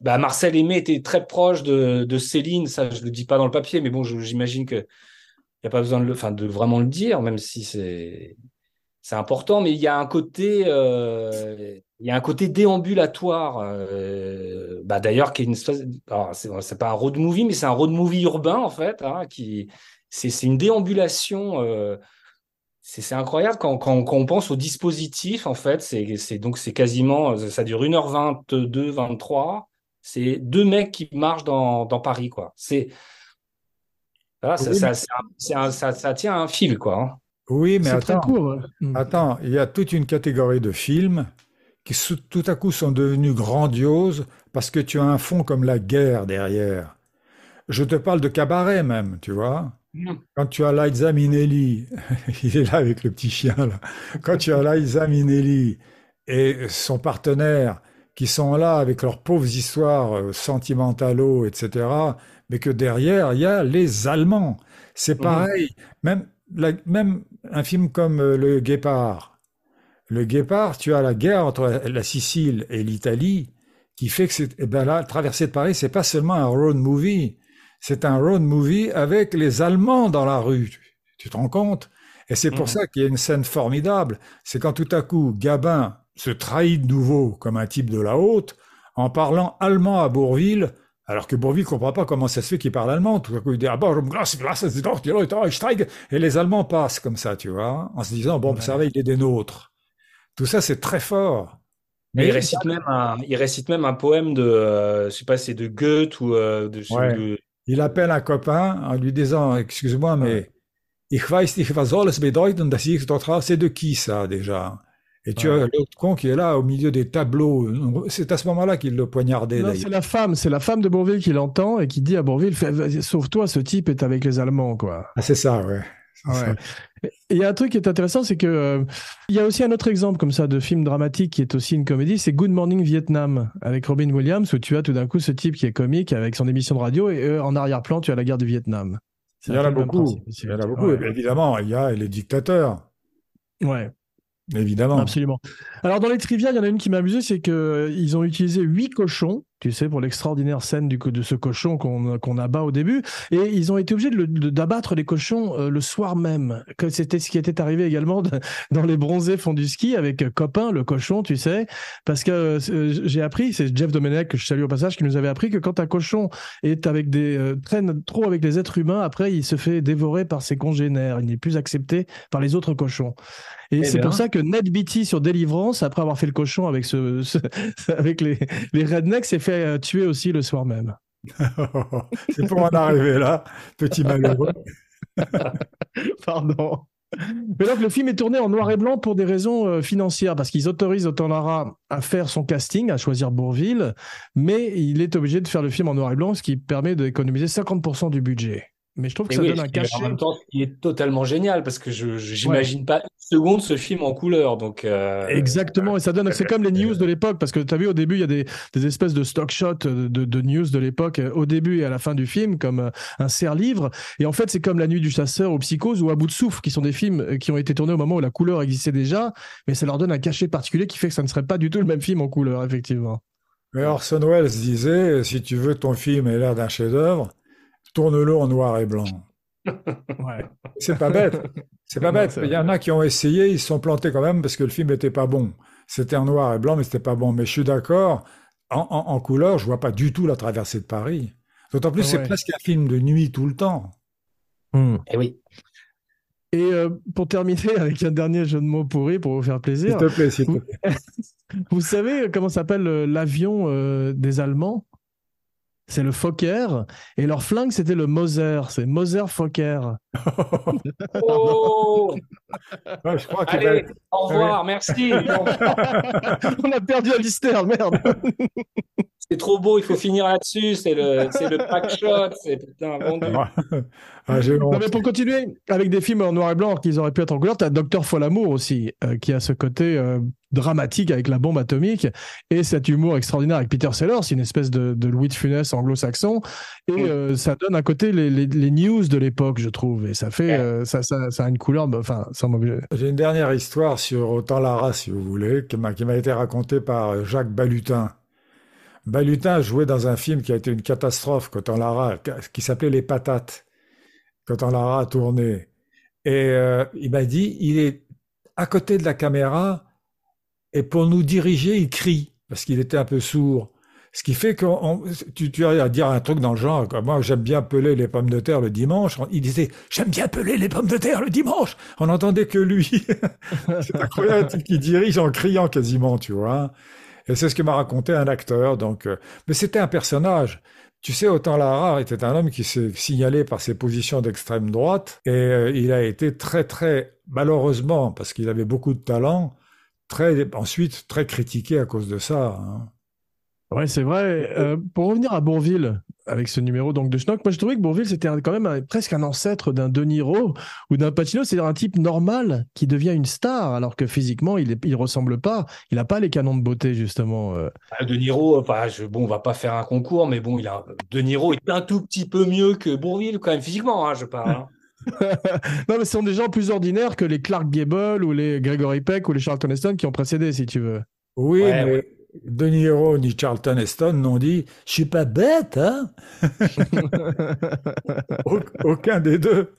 bah, Marcel Aimé était très proche de, de, Céline, ça je le dis pas dans le papier, mais bon, j'imagine que il y a pas besoin de, vraiment le dire, même si c'est important, mais il y a un côté, euh, y a un côté déambulatoire. Euh, bah, d'ailleurs, qui est c'est pas un road movie, mais c'est un road movie urbain en fait, hein, c'est une déambulation. Euh, c'est incroyable quand, quand, on pense au dispositif, en fait, c'est donc c'est quasiment, ça dure 1h22, 23. C'est deux mecs qui marchent dans, dans Paris, quoi. C'est ça, ça, ça, ça, tient un fil, quoi. Hein. Oui, mais attends, hmm. attends, il y a toute une catégorie de films qui tout à coup sont devenus grandioses parce que tu as un fond comme la guerre derrière. Je te parle de cabaret même, tu vois. Quand tu as Liza Minnelli, il est là avec le petit chien là. Quand tu as Liza Minnelli et son partenaire qui sont là avec leurs pauvres histoires euh, sentimentalo, etc., mais que derrière il y a les Allemands. C'est mhm. pareil. Même, même un film comme euh, Le Guépard. Le Guépard, tu as la guerre entre la Sicile et l'Italie qui fait que c'est, eh ben là, Traversée de Paris, c'est pas seulement un road movie, c'est un road movie avec les Allemands dans la rue. Tu te rends compte? Et c'est pour mhm. ça qu'il y a une scène formidable. C'est quand tout à coup, Gabin se trahit de nouveau comme un type de la haute en parlant allemand à Bourville, alors que Bourville comprend pas comment ça se fait qu'il parle allemand. Tout à coup, il dit, ah et les Allemands passent comme ça, tu vois, en se disant, bon, vous savez, il est des nôtres. Tout ça, c'est très fort. Mais il récite même un, il récite même un poème de, euh, je sais pas, c'est de Goethe ou euh, de, il appelle un copain en lui disant Excuse-moi, mais ich weiß nicht, was soll es bedeuten, dass ich dort C'est de qui ça déjà? Et tu as l'autre con qui est là au milieu des tableaux. C'est à ce moment-là qu'il le poignardait. C'est la femme, c'est la femme de Bourville qui l'entend et qui dit à Bourville Sauve-toi, ce type est avec les Allemands, quoi. Ah, c'est ça, ouais. Il y a un truc qui est intéressant, c'est que euh, il y a aussi un autre exemple comme ça de film dramatique qui est aussi une comédie, c'est Good Morning Vietnam avec Robin Williams, où tu as tout d'un coup ce type qui est comique avec son émission de radio et en arrière-plan tu as la guerre du Vietnam. Il y en a beaucoup. Il y en a beaucoup. Évidemment, il y a les dictateurs. Ouais. Évidemment. Absolument. Alors, dans les trivia, il y en a une qui m'a amusé, c'est qu'ils euh, ont utilisé huit cochons, tu sais, pour l'extraordinaire scène du, de ce cochon qu'on abat au début. Et ils ont été obligés d'abattre les cochons euh, le soir même. C'était ce qui était arrivé également dans les bronzés font du ski avec euh, Copain, le cochon, tu sais. Parce que j'ai appris, c'est Jeff Domenech, que je salue au passage, qui nous avait appris que quand un cochon est avec des, traîne trop avec les êtres humains, après, il se fait dévorer par ses congénères. Il n'est plus accepté par les autres cochons. Et eh c'est pour ça que Ned Beatty sur Deliverance, après avoir fait le cochon avec, ce, avec les, les rednecks, s'est fait euh, tuer aussi le soir même. c'est pour en arriver là, petit malheureux. Pardon. Mais donc le film est tourné en noir et blanc pour des raisons euh, financières, parce qu'ils autorisent Lara à faire son casting, à choisir Bourville, mais il est obligé de faire le film en noir et blanc, ce qui permet d'économiser 50% du budget. Mais je trouve que ça donne un cachet. En même temps, ce qui est totalement génial parce que je n'imagine pas une seconde ce film en couleur. Donc euh, Exactement, et ça donne. C'est comme les news de l'époque parce que tu as vu au début, il y a des, des espèces de stock shots de, de, news de l'époque au début et à la fin du film, comme euh, un serre-livre. Et en fait, c'est comme La Nuit du Chasseur ou Psychose ou À bout de souffle, qui sont des films euh, qui ont été tournés au moment où la couleur existait déjà, mais ça leur donne un cachet particulier qui fait que ça ne serait pas du tout le même film en couleur, effectivement. Mais Orson Welles disait si tu veux ton film ait l'air d'un chef-d'œuvre, tourne-le en noir et blanc. ouais. C'est pas bête. C'est pas bête. Il y en a qui ont essayé, ils se sont plantés quand même parce que le film n'était pas bon. C'était en noir et blanc, mais c'était pas bon. Mais je suis d'accord. En, couleur, je vois pas du tout la traversée de Paris. D'autant plus, c'est presque un film de nuit tout le temps. Hmm. Et eh oui. Et euh, pour terminer avec un dernier jeu de mots pourri pour vous faire plaisir. S'il te plaît, s'il te plaît. Vous, savez comment s'appelle euh, l'avion euh, des Allemands? C'est le Fokker. Et leur flingue, c'était le Moser. C'est Moser Fokker. oh je crois Allez, au revoir, merci. On a perdu Alistair, merde. c'est trop beau, il faut finir là-dessus. C'est le, c'est le pack shot. C'est putain, vendu. Ah, non, mais pour continuer, avec des films en noir et blanc qu'ils auraient pu être en couleur, tu as Docteur Folamour aussi, euh, qui a ce côté euh, dramatique avec la bombe atomique et cet humour extraordinaire avec Peter Sellers, c'est une espèce de, Louis de Funès anglo-saxon. Et euh, ça donne à côté les, les, news de l'époque, je trouve. Et ça fait, ça, ça, ça, a une couleur, bah, enfin, ça J'ai une dernière histoire sur Autant Lara, si vous voulez, qui m'a été racontée par Jacques Balutin. Balutin jouait dans un film qui a été une catastrophe, quand Lara, qui s'appelait Les Patates quand on l'aura tourné. Et euh, il m'a dit, il est à côté de la caméra et pour nous diriger, il crie parce qu'il était un peu sourd. Ce qui fait que tu, tu as à dire un truc dans le genre, moi j'aime bien peler les pommes de terre le dimanche. Il disait, j'aime bien peler les pommes de terre le dimanche. On n'entendait que lui. c'est incroyable qui dirige en criant quasiment, tu vois. Et c'est ce que m'a raconté un acteur. Donc, euh, mais c'était un personnage. Tu sais, Autant Lara était un homme qui s'est signalé par ses positions d'extrême droite et euh, il a été très, très, malheureusement, parce qu'il avait beaucoup de talent, très, ensuite très critiqué à cause de ça. Hein. Ouais, c'est vrai. Euh, pour revenir à Bourville, avec ce numéro donc de Schnock, moi je trouvais que Bourville c'était quand même presque un ancêtre d'un De Niro ou d'un Pacino, c'est-à-dire un type normal qui devient une star, alors que physiquement il ne ressemble pas, il n'a pas les canons de beauté justement. Euh. Ah, de Niro, bah, je, bon, on va pas faire un concours, mais bon, il a De Niro est un tout petit peu mieux que Bourville quand même physiquement, hein, je parle. Hein. non, mais ce sont des gens plus ordinaires que les Clark Gable ou les Gregory Peck ou les Charlton Heston qui ont précédé, si tu veux. Oui, mais de Niro ni Charlton Heston n'ont dit Je suis pas bête, hein Aucun des deux.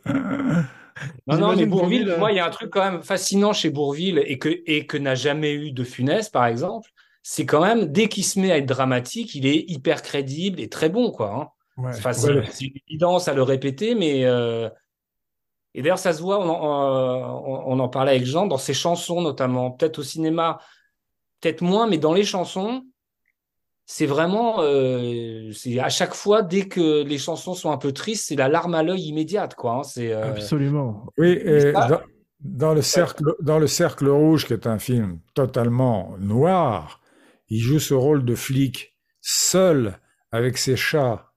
Non, non, mais Bourville, euh, moi, il y a un truc quand même fascinant chez Bourville et que, et que n'a jamais eu de Funès, par exemple. C'est quand même, dès qu'il se met à être dramatique, il est hyper crédible et très bon, quoi. Hein. c'est une évidence à le répéter, mais. Euh, et d'ailleurs, ça se voit, on en, on en parlait avec Jean, dans ses chansons notamment, peut-être au cinéma peut-être moins, mais dans les chansons, c'est vraiment, euh, c'est à chaque fois, dès que les chansons sont un peu tristes, c'est la larme à l'œil immédiate, quoi. Hein, c'est, euh, Absolument. Oui, dans, le cercle, dans le cercle rouge, qui est un film totalement noir, il joue ce rôle de flic seul avec ses chats.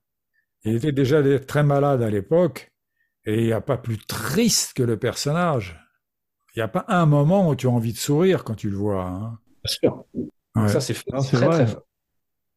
Il était déjà très malade à l'époque. Et il n'y a pas plus triste que le personnage. Il n'y a pas un moment où tu as envie de sourire quand tu le vois. Hein. Bien sûr. Ouais. Ça, c'est très, vrai. très fort.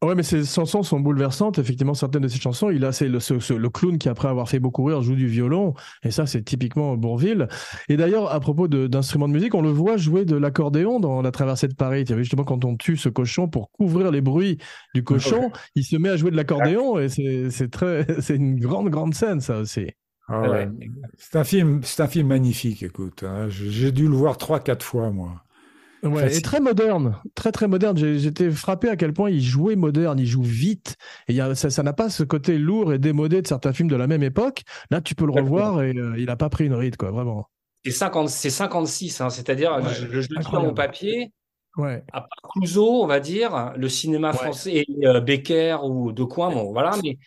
Ouais, mais ces chansons sont bouleversantes. Effectivement, certaines de ces chansons, il a c'est le, ce- ce- le clown qui, après avoir fait beaucoup rire, joue du violon. Et ça, c'est typiquement Bourville. Et d'ailleurs, à propos d'instruments de, musique, on le voit jouer de l'accordéon dans La traversée de Paris. Justement quand on tue ce cochon pour couvrir les bruits du cochon, il se met à jouer de l'accordéon et c'est très, c'est une grande, grande scène, ça aussi. Ah Ouais. C'est un film, c'est un film magnifique. Écoute, hein. J'ai j'ai dû le voir trois, quatre fois moi. Ouais, Facile. et très moderne, très très moderne. J'étais frappé à quel point il jouait moderne, il joue vite. Et il y a, ça ça n'a pas ce côté lourd et démodé de certains films de la même époque. Là, tu peux le revoir et euh, il n'a pas pris une ride, quoi, vraiment. Et 50 c'est 56, hein, c'est-à-dire, Ouais, je, je le dis dans mon papier, Ouais. à part Clouseau, on va dire, le cinéma Ouais. français et euh, Becker ou De Coin, bon, voilà, mais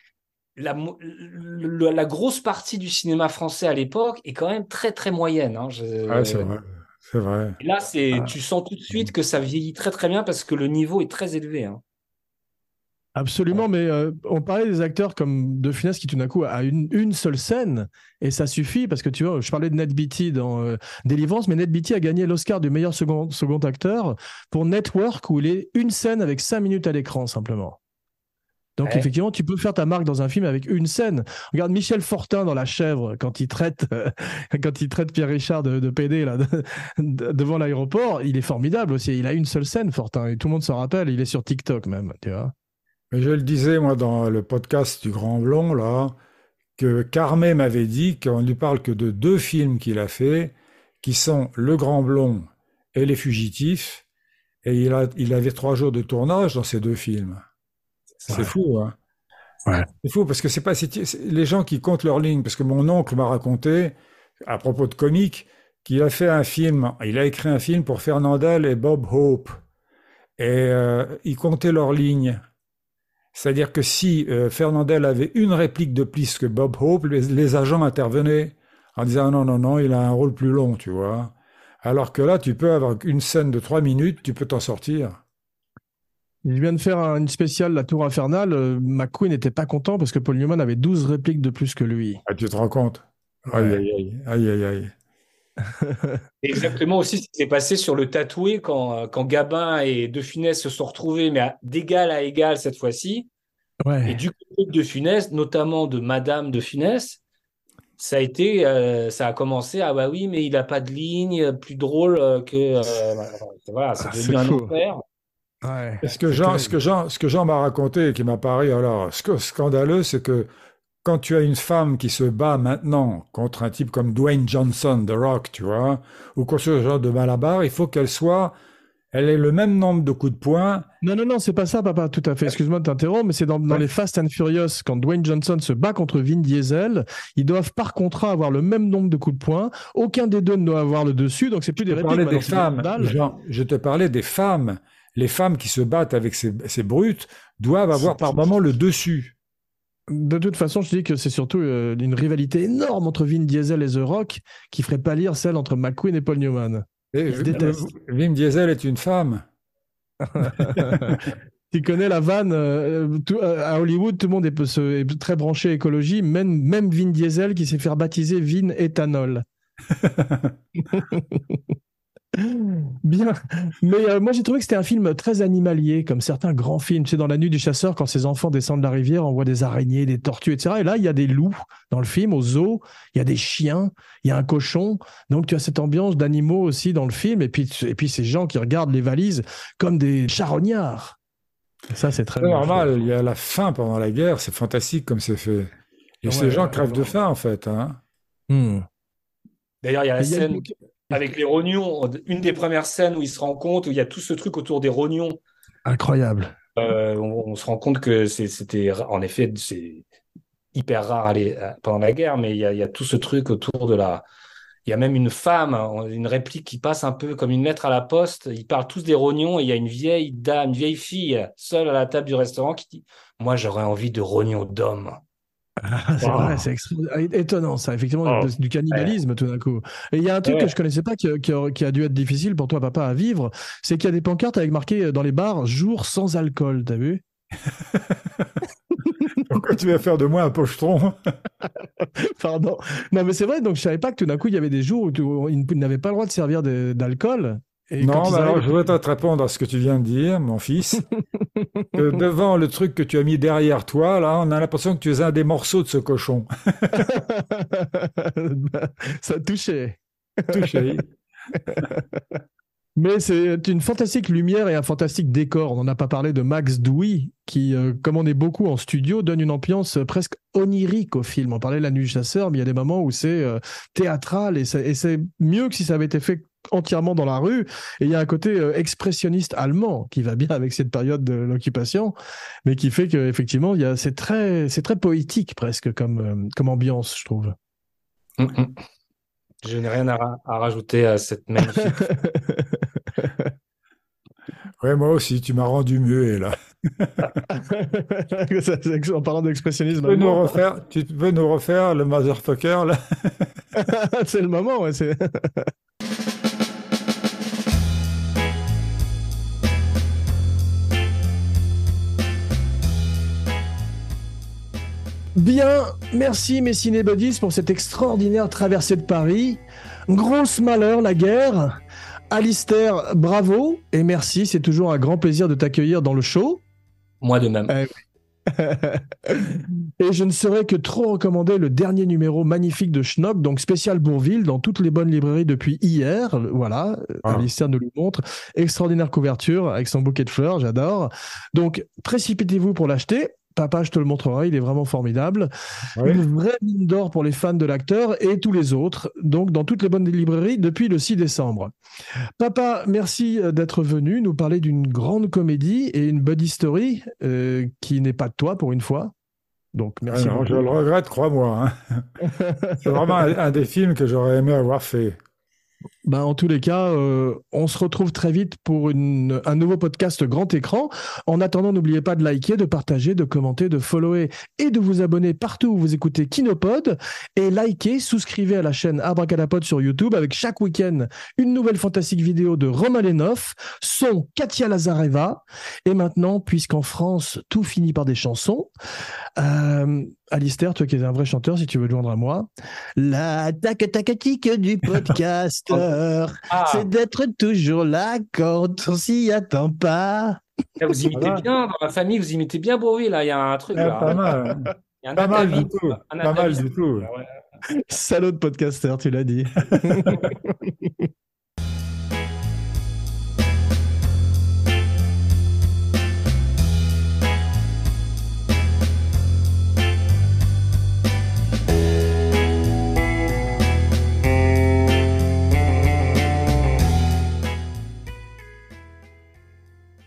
la, mo- le- la grosse partie du cinéma français à l'époque est quand même très très moyenne. hein. Je- Ouais, c'est vrai. C'est vrai. Et là, c'est, Ah. tu sens tout de suite que ça vieillit très très bien parce que le niveau est très élevé. hein. Absolument, mais euh, on parlait des acteurs comme De Funès qui tout d'un coup a une, une seule scène et ça suffit parce que tu vois, je parlais de Ned Beatty dans euh, Délivrance, mais Ned Beatty a gagné l'Oscar du meilleur second, second acteur pour Network où il est une scène avec cinq minutes à l'écran simplement. Donc Ouais. effectivement, tu peux faire ta marque dans un film avec une scène. Regarde Michel Fortin dans La Chèvre quand il traite quand il traite Pierre Richard de, de PD là de- de- devant l'aéroport, il est formidable aussi. Il a une seule scène Fortin et tout le monde s'en rappelle. Il est sur TikTok même, tu vois. Mais je le disais, moi, dans le podcast du Grand Blond, là, que Carmet m'avait dit qu'on ne lui parle que de deux films qu'il a fait, qui sont Le Grand Blond et Les Fugitifs. Et il, a, il avait trois jours de tournage dans ces deux films. C'est Ouais. fou, hein? Ouais. C'est fou parce que c'est pas les gens qui comptent leurs lignes. Parce que mon oncle m'a raconté, à propos de comique, qu'il a fait un film, il a écrit un film pour Fernandel et Bob Hope. Et euh, ils comptaient leurs lignes. C'est-à-dire que si euh, Fernandel avait une réplique de plus que Bob Hope, les, les agents intervenaient en disant non, non, non, il a un rôle plus long, tu vois. Alors que là, tu peux avoir une scène de trois minutes, tu peux t'en sortir. Il vient de faire un- une spéciale La Tour Infernale. Euh, McQueen n'était pas content parce que Paul Newman avait 12 répliques de plus que lui. Ah, tu te rends compte? Aïe, aïe, aïe, aïe, aïe, aïe. Exactement aussi ce qui s'est passé sur le tatoué quand, quand Gabin et De Funès se sont retrouvés, mais à- d'égal à égal cette fois-ci. Et Ouais. du côté de De Funès, notamment de Madame De Funès, ça a été, euh, ça a commencé, ah bah oui, mais il n'a pas de ligne plus drôle euh, que. euh, voilà, c'est Ah, devenu c'est un enfer. Ouais. Et ce que Jean, ce que Jean, ce que Jean m'a raconté et qui m'a paru alors sc- scandaleux, c'est que quand tu as une femme qui se bat maintenant contre un type comme Dwayne Johnson, The Rock, tu vois, ou contre ce genre de malabar, il faut qu'elle soit, elle ait le même nombre de coups de poing. Non, non, non, c'est pas ça, papa, tout à fait. Excuse-moi de t'interrompre, mais c'est dans, dans Ouais. les Fast and Furious, quand Dwayne Johnson se bat contre Vin Diesel, ils doivent par contrat avoir le même nombre de coups de poing. Aucun des deux ne doit avoir le dessus, donc c'est plus des Je te répliques. parlais des maintenant, c'est femmes. Jean, je te parlais des femmes. Les femmes qui se battent avec ces, ces brutes doivent avoir par moment le dessus. De toute façon, je dis que c'est surtout euh, une rivalité énorme entre Vin Diesel et The Rock qui ferait pâlir celle entre McQueen et Paul Newman. Et détestent. Vim Diesel est une femme. Tu connais la vanne euh, tout- euh, à Hollywood, tout le monde est, se- est très branché écologie, même, même Vin Diesel qui s'est fait baptiser Vin Ethanol. Bien, mais euh, moi j'ai trouvé que c'était un film très animalier, comme certains grands films. C'est dans La Nuit du Chasseur, quand ses enfants descendent la rivière, on voit des araignées, des tortues, etc. Et là, il y a des loups dans le film, au zoo, il y a des chiens, il y a un cochon. Donc tu as cette ambiance d'animaux aussi dans le film, et puis, et puis ces gens qui regardent les valises comme des charognards. Ça, c'est très normal, fait. il y a la faim pendant la guerre, c'est fantastique comme c'est fait. Et Ouais, ces gens ouais, crèvent de faim en fait. Hein. Hmm. D'ailleurs, il y a la Et il y a scène une- avec les rognons, une des premières scènes où ils se rendent compte, où il y a tout ce truc autour des rognons. Incroyable. Euh, on, on se rend compte que c'était, en effet, c'est hyper rare à les- à- pendant la guerre, mais il y a, il y a tout ce truc autour de la. Il y a même une femme, hein, une réplique qui passe un peu comme une lettre à la poste. Ils parlent tous des rognons et il y a une vieille dame, une vieille fille seule à la table du restaurant qui dit Moi, j'aurais envie de rognons d'homme. Ah, c'est Wow. vrai, c'est extra- étonnant ça, effectivement, Oh. du cannibalisme tout d'un coup. Et il y a un truc Ouais. que je connaissais pas qui, qui a, qui a dû être difficile pour toi, papa, à vivre, c'est qu'il y a des pancartes avec marqué euh, dans les bars jour sans alcool, t'as vu? Pourquoi tu vas faire de moi un pochetron? Pardon. Non, mais c'est vrai, donc je savais pas que tout d'un coup, il y avait des jours où, ils n'avaient pas le droit de servir d'alcool. non, alors je voudrais te répondre à ce que tu viens de dire, mon fils. que devant le truc que tu as mis derrière toi, là, on a l'impression que tu es un des morceaux de ce cochon. Ça touchait. Touché. Mais c'est une fantastique lumière et un fantastique décor. On n'en a pas parlé de Max Douy, qui, euh, comme on est beaucoup en studio, donne une ambiance presque onirique au film. On parlait de La Nuit du Chasseur, mais il y a des moments où c'est euh, théâtral et c'est mieux que si ça avait été fait entièrement dans la rue. Et il y a un côté euh, expressionniste allemand qui va bien avec cette période de l'occupation, mais qui fait qu'effectivement, c'est très, très poétique presque comme, comme ambiance, je trouve. Mm, mm. Je n'ai rien à, rajouter à cette magnifique. ouais, moi aussi, tu m'as rendu muet là. en parlant d'expressionnisme. Tu, nous refaire, tu veux nous refaire le motherfucker là? C'est le moment, ouais. Bien, merci mes cinébodies pour cette extraordinaire traversée de Paris. Grosse malheur la guerre. Alistair, bravo et merci. C'est toujours un grand plaisir de t'accueillir dans le show. Moi de même. Eh et je ne saurais que trop recommander le dernier numéro magnifique de Schnock, donc spécial Bourville, dans toutes les bonnes librairies depuis hier. Voilà, ah. Alistair nous le montre. Extraordinaire couverture avec son bouquet de fleurs, j'adore. Donc précipitez-vous pour l'acheter. Papa, je te le montrerai, il est vraiment formidable. Une vraie mine d'or pour les fans de l'acteur et tous les autres, donc dans toutes les bonnes librairies depuis le 6 décembre. Papa, merci euh, d'être venu nous parler d'une grande comédie et une buddy story euh, qui n'est pas de toi pour une fois. Donc merci. Ah je le regrette, crois-moi. Hein. C'est vraiment un des films que j'aurais aimé avoir fait. Ben, en tous les cas, euh, on se retrouve très vite pour une, un nouveau podcast grand écran. En attendant, n'oubliez pas de liker, de partager, de commenter, de follower et de vous abonner partout où vous écoutez Kinopod. Et likez, souscrivez à la chaîne Abracadapod sur YouTube avec chaque week-end une nouvelle fantastique vidéo de Romain Lenoff, son Katia Lazareva. Et maintenant, puisqu'en France, tout finit par des chansons, euh, Alistair, toi qui es un vrai chanteur, si tu veux joindre à moi. La tac tacatique du ah. c'est d'être toujours là quand on s'y attend pas. vous imitez bien, dans la famille, vous imitez bien Bowie, là, il y a un truc. là. Pas mal. Il y a un pas mal du tout. Pas mal du tout. Salaud de podcasteur, tu l'as dit.